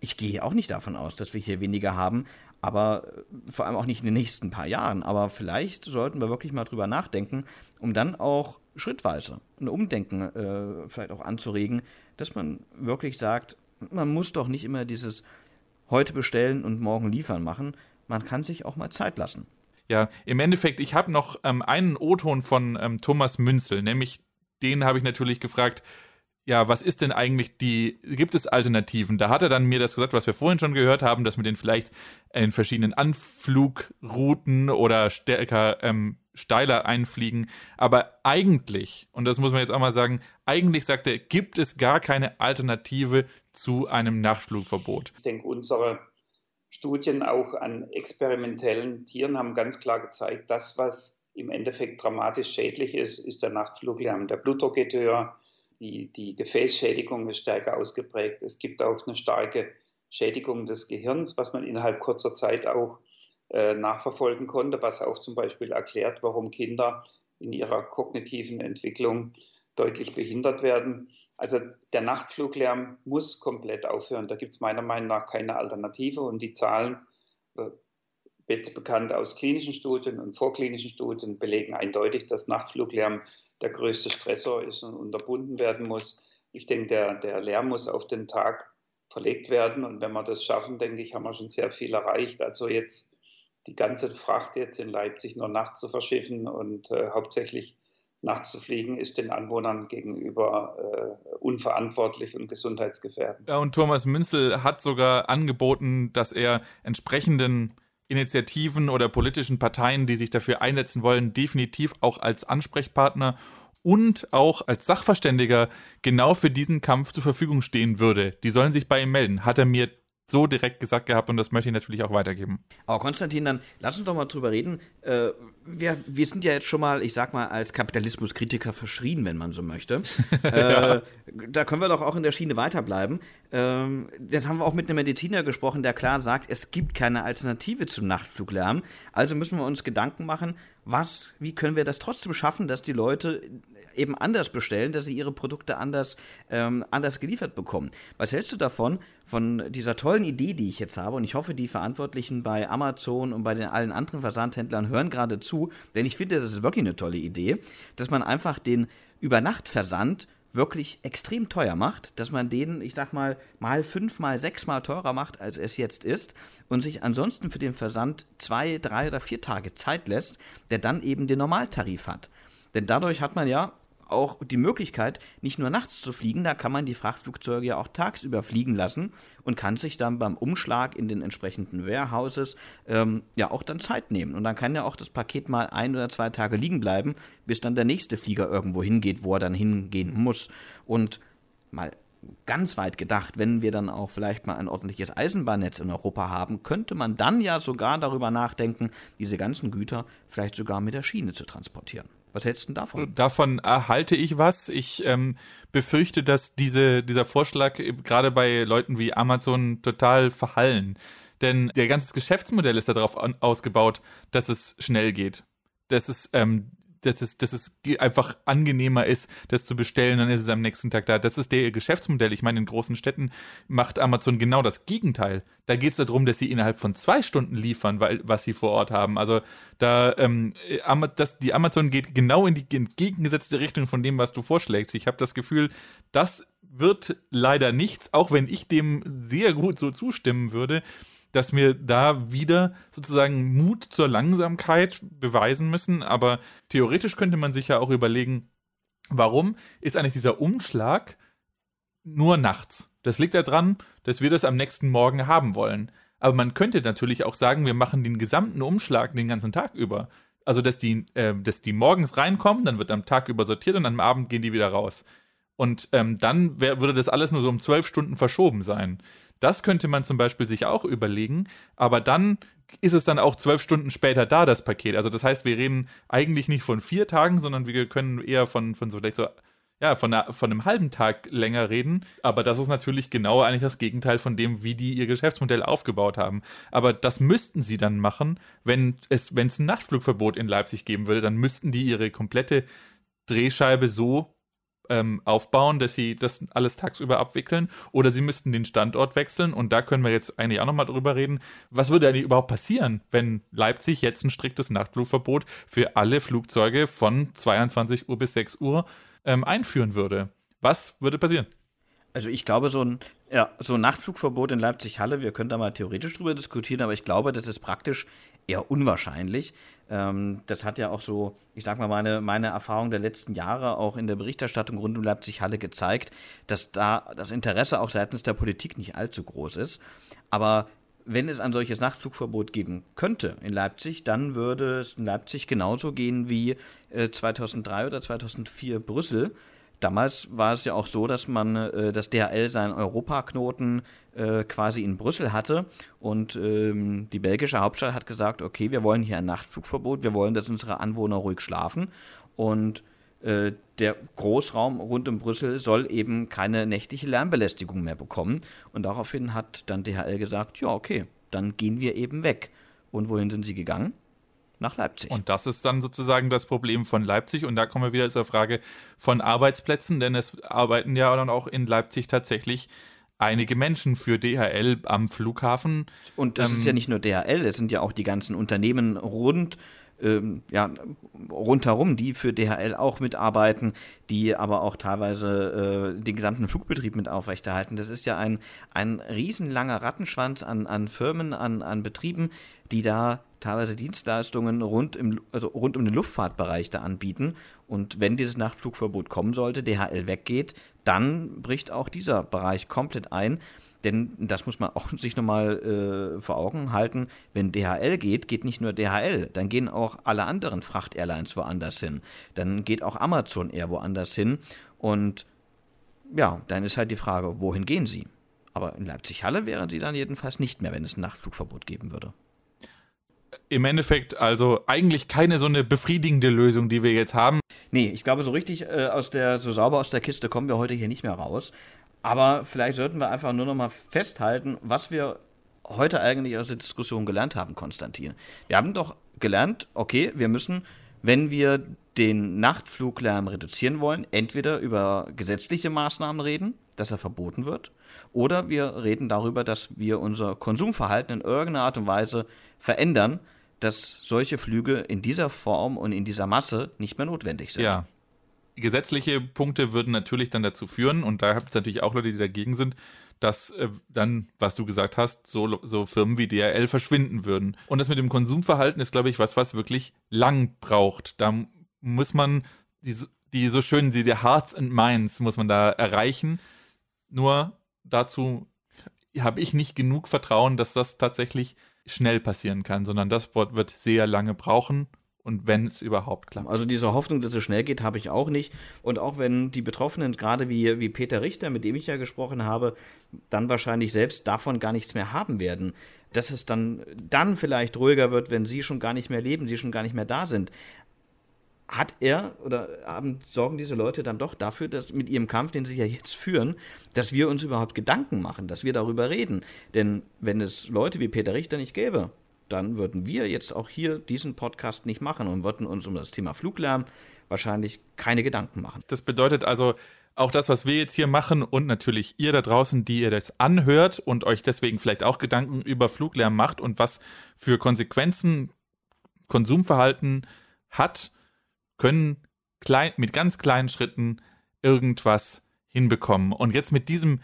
ich gehe auch nicht davon aus, dass wir hier weniger haben, aber äh, vor allem auch nicht in den nächsten paar Jahren. Aber vielleicht sollten wir wirklich mal drüber nachdenken, um dann auch schrittweise ein Umdenken äh, vielleicht auch anzuregen, dass man wirklich sagt, man muss doch nicht immer dieses heute bestellen und morgen liefern machen. Man kann sich auch mal Zeit lassen. Ja, im Endeffekt, ich habe noch ähm, einen O-Ton von ähm, Thomas Münzel, nämlich den habe ich natürlich gefragt, ja, was ist denn eigentlich die, gibt es Alternativen? Da hat er dann mir das gesagt, was wir vorhin schon gehört haben, dass man den vielleicht in verschiedenen Anflugrouten oder stärker ähm, steiler einfliegen. Aber eigentlich, und das muss man jetzt auch mal sagen, eigentlich sagt er, gibt es gar keine Alternative zu einem Nachtflugverbot. Ich denke, unsere Studien auch an experimentellen Tieren haben ganz klar gezeigt, das, was im Endeffekt dramatisch schädlich ist, ist der Nachtfluglärm. Der Blutdruck geht höher, die, die Gefäßschädigung ist stärker ausgeprägt. Es gibt auch eine starke Schädigung des Gehirns, was man innerhalb kurzer Zeit auch äh, nachverfolgen konnte, was auch zum Beispiel erklärt, warum Kinder in ihrer kognitiven Entwicklung deutlich behindert werden. Also der Nachtfluglärm muss komplett aufhören. Da gibt es meiner Meinung nach keine Alternative und die Zahlen, äh, jetzt bekannt aus klinischen Studien und vorklinischen Studien, belegen eindeutig, dass Nachtfluglärm der größte Stressor ist und unterbunden werden muss. Ich denke, der, der Lärm muss auf den Tag verlegt werden. Und wenn wir das schaffen, denke ich, haben wir schon sehr viel erreicht. Also jetzt die ganze Fracht jetzt in Leipzig nur nachts zu verschiffen und äh, hauptsächlich nachts zu fliegen, ist den Anwohnern gegenüber äh, unverantwortlich und gesundheitsgefährdend. Ja, und Thomas Münzel hat sogar angeboten, dass er entsprechenden Initiativen oder politischen Parteien, die sich dafür einsetzen wollen, definitiv auch als Ansprechpartner und auch als Sachverständiger genau für diesen Kampf zur Verfügung stehen würde. Die sollen sich bei ihm melden, hat er mir so direkt gesagt gehabt und das möchte ich natürlich auch weitergeben. Aber Konstantin, dann lass uns doch mal drüber reden. Äh, wir, wir sind ja jetzt schon mal, ich sag mal, als Kapitalismuskritiker verschrien, wenn man so möchte. ja. äh, da können wir doch auch in der Schiene weiterbleiben. Ähm, jetzt haben wir auch mit einem Mediziner gesprochen, der klar sagt, es gibt keine Alternative zum Nachtfluglärm. Also müssen wir uns Gedanken machen, was, wie können wir das trotzdem schaffen, dass die Leute eben anders bestellen, dass sie ihre Produkte anders, ähm, anders geliefert bekommen. Was hältst du davon, von dieser tollen Idee, die ich jetzt habe? Und ich hoffe, die Verantwortlichen bei Amazon und bei den allen anderen Versandhändlern hören gerade zu, denn ich finde, das ist wirklich eine tolle Idee, dass man einfach den Übernachtversand wirklich extrem teuer macht, dass man den, ich sag mal, mal fünf, mal sechs Mal teurer macht, als es jetzt ist und sich ansonsten für den Versand zwei, drei oder vier Tage Zeit lässt, der dann eben den Normaltarif hat. Denn dadurch hat man ja auch die Möglichkeit, nicht nur nachts zu fliegen, da kann man die Frachtflugzeuge ja auch tagsüber fliegen lassen und kann sich dann beim Umschlag in den entsprechenden Warehouses ähm, ja auch dann Zeit nehmen. Und dann kann ja auch das Paket mal ein oder zwei Tage liegen bleiben, bis dann der nächste Flieger irgendwo hingeht, wo er dann hingehen muss. Und mal ganz weit gedacht, wenn wir dann auch vielleicht mal ein ordentliches Eisenbahnnetz in Europa haben, könnte man dann ja sogar darüber nachdenken, diese ganzen Güter vielleicht sogar mit der Schiene zu transportieren. Was hältst du davon? Davon erhalte ich was. Ich ähm, befürchte, dass diese, dieser Vorschlag gerade bei Leuten wie Amazon total verhallen. Denn der ganze Geschäftsmodell ist darauf ausgebaut, dass es schnell geht. Dass es ähm, dass es, dass es einfach angenehmer ist, das zu bestellen, dann ist es am nächsten Tag da. Das ist der Geschäftsmodell. Ich meine, in großen Städten macht Amazon genau das Gegenteil. Da geht es darum, dass sie innerhalb von zwei Stunden liefern, weil, was sie vor Ort haben. Also da, ähm, das, die Amazon geht genau in die entgegengesetzte Richtung von dem, was du vorschlägst. Ich habe das Gefühl, das wird leider nichts, auch wenn ich dem sehr gut so zustimmen würde dass wir da wieder sozusagen Mut zur Langsamkeit beweisen müssen. Aber theoretisch könnte man sich ja auch überlegen, warum ist eigentlich dieser Umschlag nur nachts. Das liegt daran, dass wir das am nächsten Morgen haben wollen. Aber man könnte natürlich auch sagen, wir machen den gesamten Umschlag den ganzen Tag über. Also, dass die, äh, dass die morgens reinkommen, dann wird am Tag über sortiert und am Abend gehen die wieder raus. Und ähm, dann wär, würde das alles nur so um zwölf Stunden verschoben sein. Das könnte man zum Beispiel sich auch überlegen, aber dann ist es dann auch zwölf Stunden später da, das Paket. Also das heißt, wir reden eigentlich nicht von vier Tagen, sondern wir können eher von, von so vielleicht so ja, von, einer, von einem halben Tag länger reden. Aber das ist natürlich genau eigentlich das Gegenteil von dem, wie die ihr Geschäftsmodell aufgebaut haben. Aber das müssten sie dann machen, wenn es, wenn es ein Nachtflugverbot in Leipzig geben würde, dann müssten die ihre komplette Drehscheibe so ähm, aufbauen, dass sie das alles tagsüber abwickeln oder sie müssten den Standort wechseln und da können wir jetzt eigentlich auch nochmal drüber reden. Was würde eigentlich überhaupt passieren, wenn Leipzig jetzt ein striktes Nachtflugverbot für alle Flugzeuge von 22 Uhr bis 6 Uhr ähm, einführen würde? Was würde passieren? Also ich glaube, so ein, ja, so ein Nachtflugverbot in Leipzig-Halle, wir können da mal theoretisch drüber diskutieren, aber ich glaube, das ist praktisch eher unwahrscheinlich. Ähm, das hat ja auch so, ich sag mal, meine, meine Erfahrung der letzten Jahre auch in der Berichterstattung rund um Leipzig-Halle gezeigt, dass da das Interesse auch seitens der Politik nicht allzu groß ist. Aber wenn es ein solches Nachtflugverbot geben könnte in Leipzig, dann würde es in Leipzig genauso gehen wie äh, 2003 oder 2004 Brüssel. Damals war es ja auch so, dass man äh, das DHL seinen Europaknoten äh, quasi in Brüssel hatte und ähm, die belgische Hauptstadt hat gesagt, okay, wir wollen hier ein Nachtflugverbot, wir wollen, dass unsere Anwohner ruhig schlafen und äh, der Großraum rund um Brüssel soll eben keine nächtliche Lärmbelästigung mehr bekommen und daraufhin hat dann DHL gesagt, ja, okay, dann gehen wir eben weg. Und wohin sind sie gegangen? Nach Leipzig. Und das ist dann sozusagen das Problem von Leipzig. Und da kommen wir wieder zur Frage von Arbeitsplätzen, denn es arbeiten ja dann auch in Leipzig tatsächlich einige Menschen für DHL am Flughafen. Und das ähm, ist ja nicht nur DHL, es sind ja auch die ganzen Unternehmen rund ähm, ja, rundherum, die für DHL auch mitarbeiten, die aber auch teilweise äh, den gesamten Flugbetrieb mit aufrechterhalten. Das ist ja ein, ein riesenlanger Rattenschwanz an, an Firmen, an, an Betrieben, die da teilweise Dienstleistungen rund, im, also rund um den Luftfahrtbereich da anbieten. Und wenn dieses Nachtflugverbot kommen sollte, DHL weggeht, dann bricht auch dieser Bereich komplett ein. Denn das muss man auch sich nochmal äh, vor Augen halten. Wenn DHL geht, geht nicht nur DHL, dann gehen auch alle anderen Fracht-Airlines woanders hin. Dann geht auch Amazon eher woanders hin. Und ja, dann ist halt die Frage, wohin gehen sie? Aber in Leipzig-Halle wären sie dann jedenfalls nicht mehr, wenn es ein Nachtflugverbot geben würde im Endeffekt also eigentlich keine so eine befriedigende Lösung, die wir jetzt haben. Nee, ich glaube, so richtig äh, aus der, so sauber aus der Kiste kommen wir heute hier nicht mehr raus. Aber vielleicht sollten wir einfach nur noch mal festhalten, was wir heute eigentlich aus der Diskussion gelernt haben, Konstantin. Wir haben doch gelernt, okay, wir müssen, wenn wir den Nachtfluglärm reduzieren wollen, entweder über gesetzliche Maßnahmen reden, dass er verboten wird, oder wir reden darüber, dass wir unser Konsumverhalten in irgendeiner Art und Weise verändern, dass solche Flüge in dieser Form und in dieser Masse nicht mehr notwendig sind. Ja. Gesetzliche Punkte würden natürlich dann dazu führen, und da gibt es natürlich auch Leute, die dagegen sind, dass äh, dann, was du gesagt hast, so, so Firmen wie DRL verschwinden würden. Und das mit dem Konsumverhalten ist, glaube ich, was, was wirklich lang braucht. Da muss man die, die so schön, die, die Hearts and Minds muss man da erreichen. Nur dazu habe ich nicht genug Vertrauen, dass das tatsächlich schnell passieren kann, sondern das Wort wird sehr lange brauchen und wenn es überhaupt klappt. Also diese Hoffnung, dass es schnell geht, habe ich auch nicht. Und auch wenn die Betroffenen, gerade wie, wie Peter Richter, mit dem ich ja gesprochen habe, dann wahrscheinlich selbst davon gar nichts mehr haben werden, dass es dann, dann vielleicht ruhiger wird, wenn sie schon gar nicht mehr leben, sie schon gar nicht mehr da sind hat er oder haben, sorgen diese Leute dann doch dafür, dass mit ihrem Kampf, den sie ja jetzt führen, dass wir uns überhaupt Gedanken machen, dass wir darüber reden. Denn wenn es Leute wie Peter Richter nicht gäbe, dann würden wir jetzt auch hier diesen Podcast nicht machen und würden uns um das Thema Fluglärm wahrscheinlich keine Gedanken machen. Das bedeutet also, auch das, was wir jetzt hier machen und natürlich ihr da draußen, die ihr das anhört und euch deswegen vielleicht auch Gedanken über Fluglärm macht und was für Konsequenzen Konsumverhalten hat, können klein, mit ganz kleinen Schritten irgendwas hinbekommen. Und jetzt mit diesem,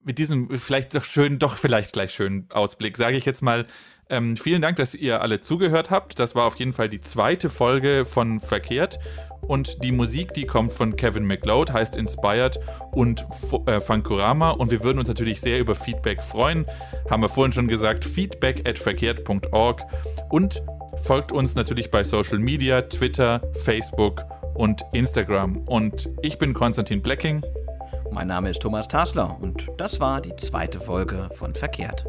mit diesem vielleicht doch schön, doch vielleicht gleich schönen Ausblick, sage ich jetzt mal, ähm, vielen Dank, dass ihr alle zugehört habt. Das war auf jeden Fall die zweite Folge von Verkehrt. Und die Musik, die kommt von Kevin McLeod, heißt Inspired und äh, Funkorama. Und wir würden uns natürlich sehr über Feedback freuen. Haben wir vorhin schon gesagt, feedback at verkehrt.org. Und folgt uns natürlich bei Social Media, Twitter, Facebook und Instagram. Und ich bin Konstantin Blecking. Mein Name ist Thomas Tasler und das war die zweite Folge von Verkehrt.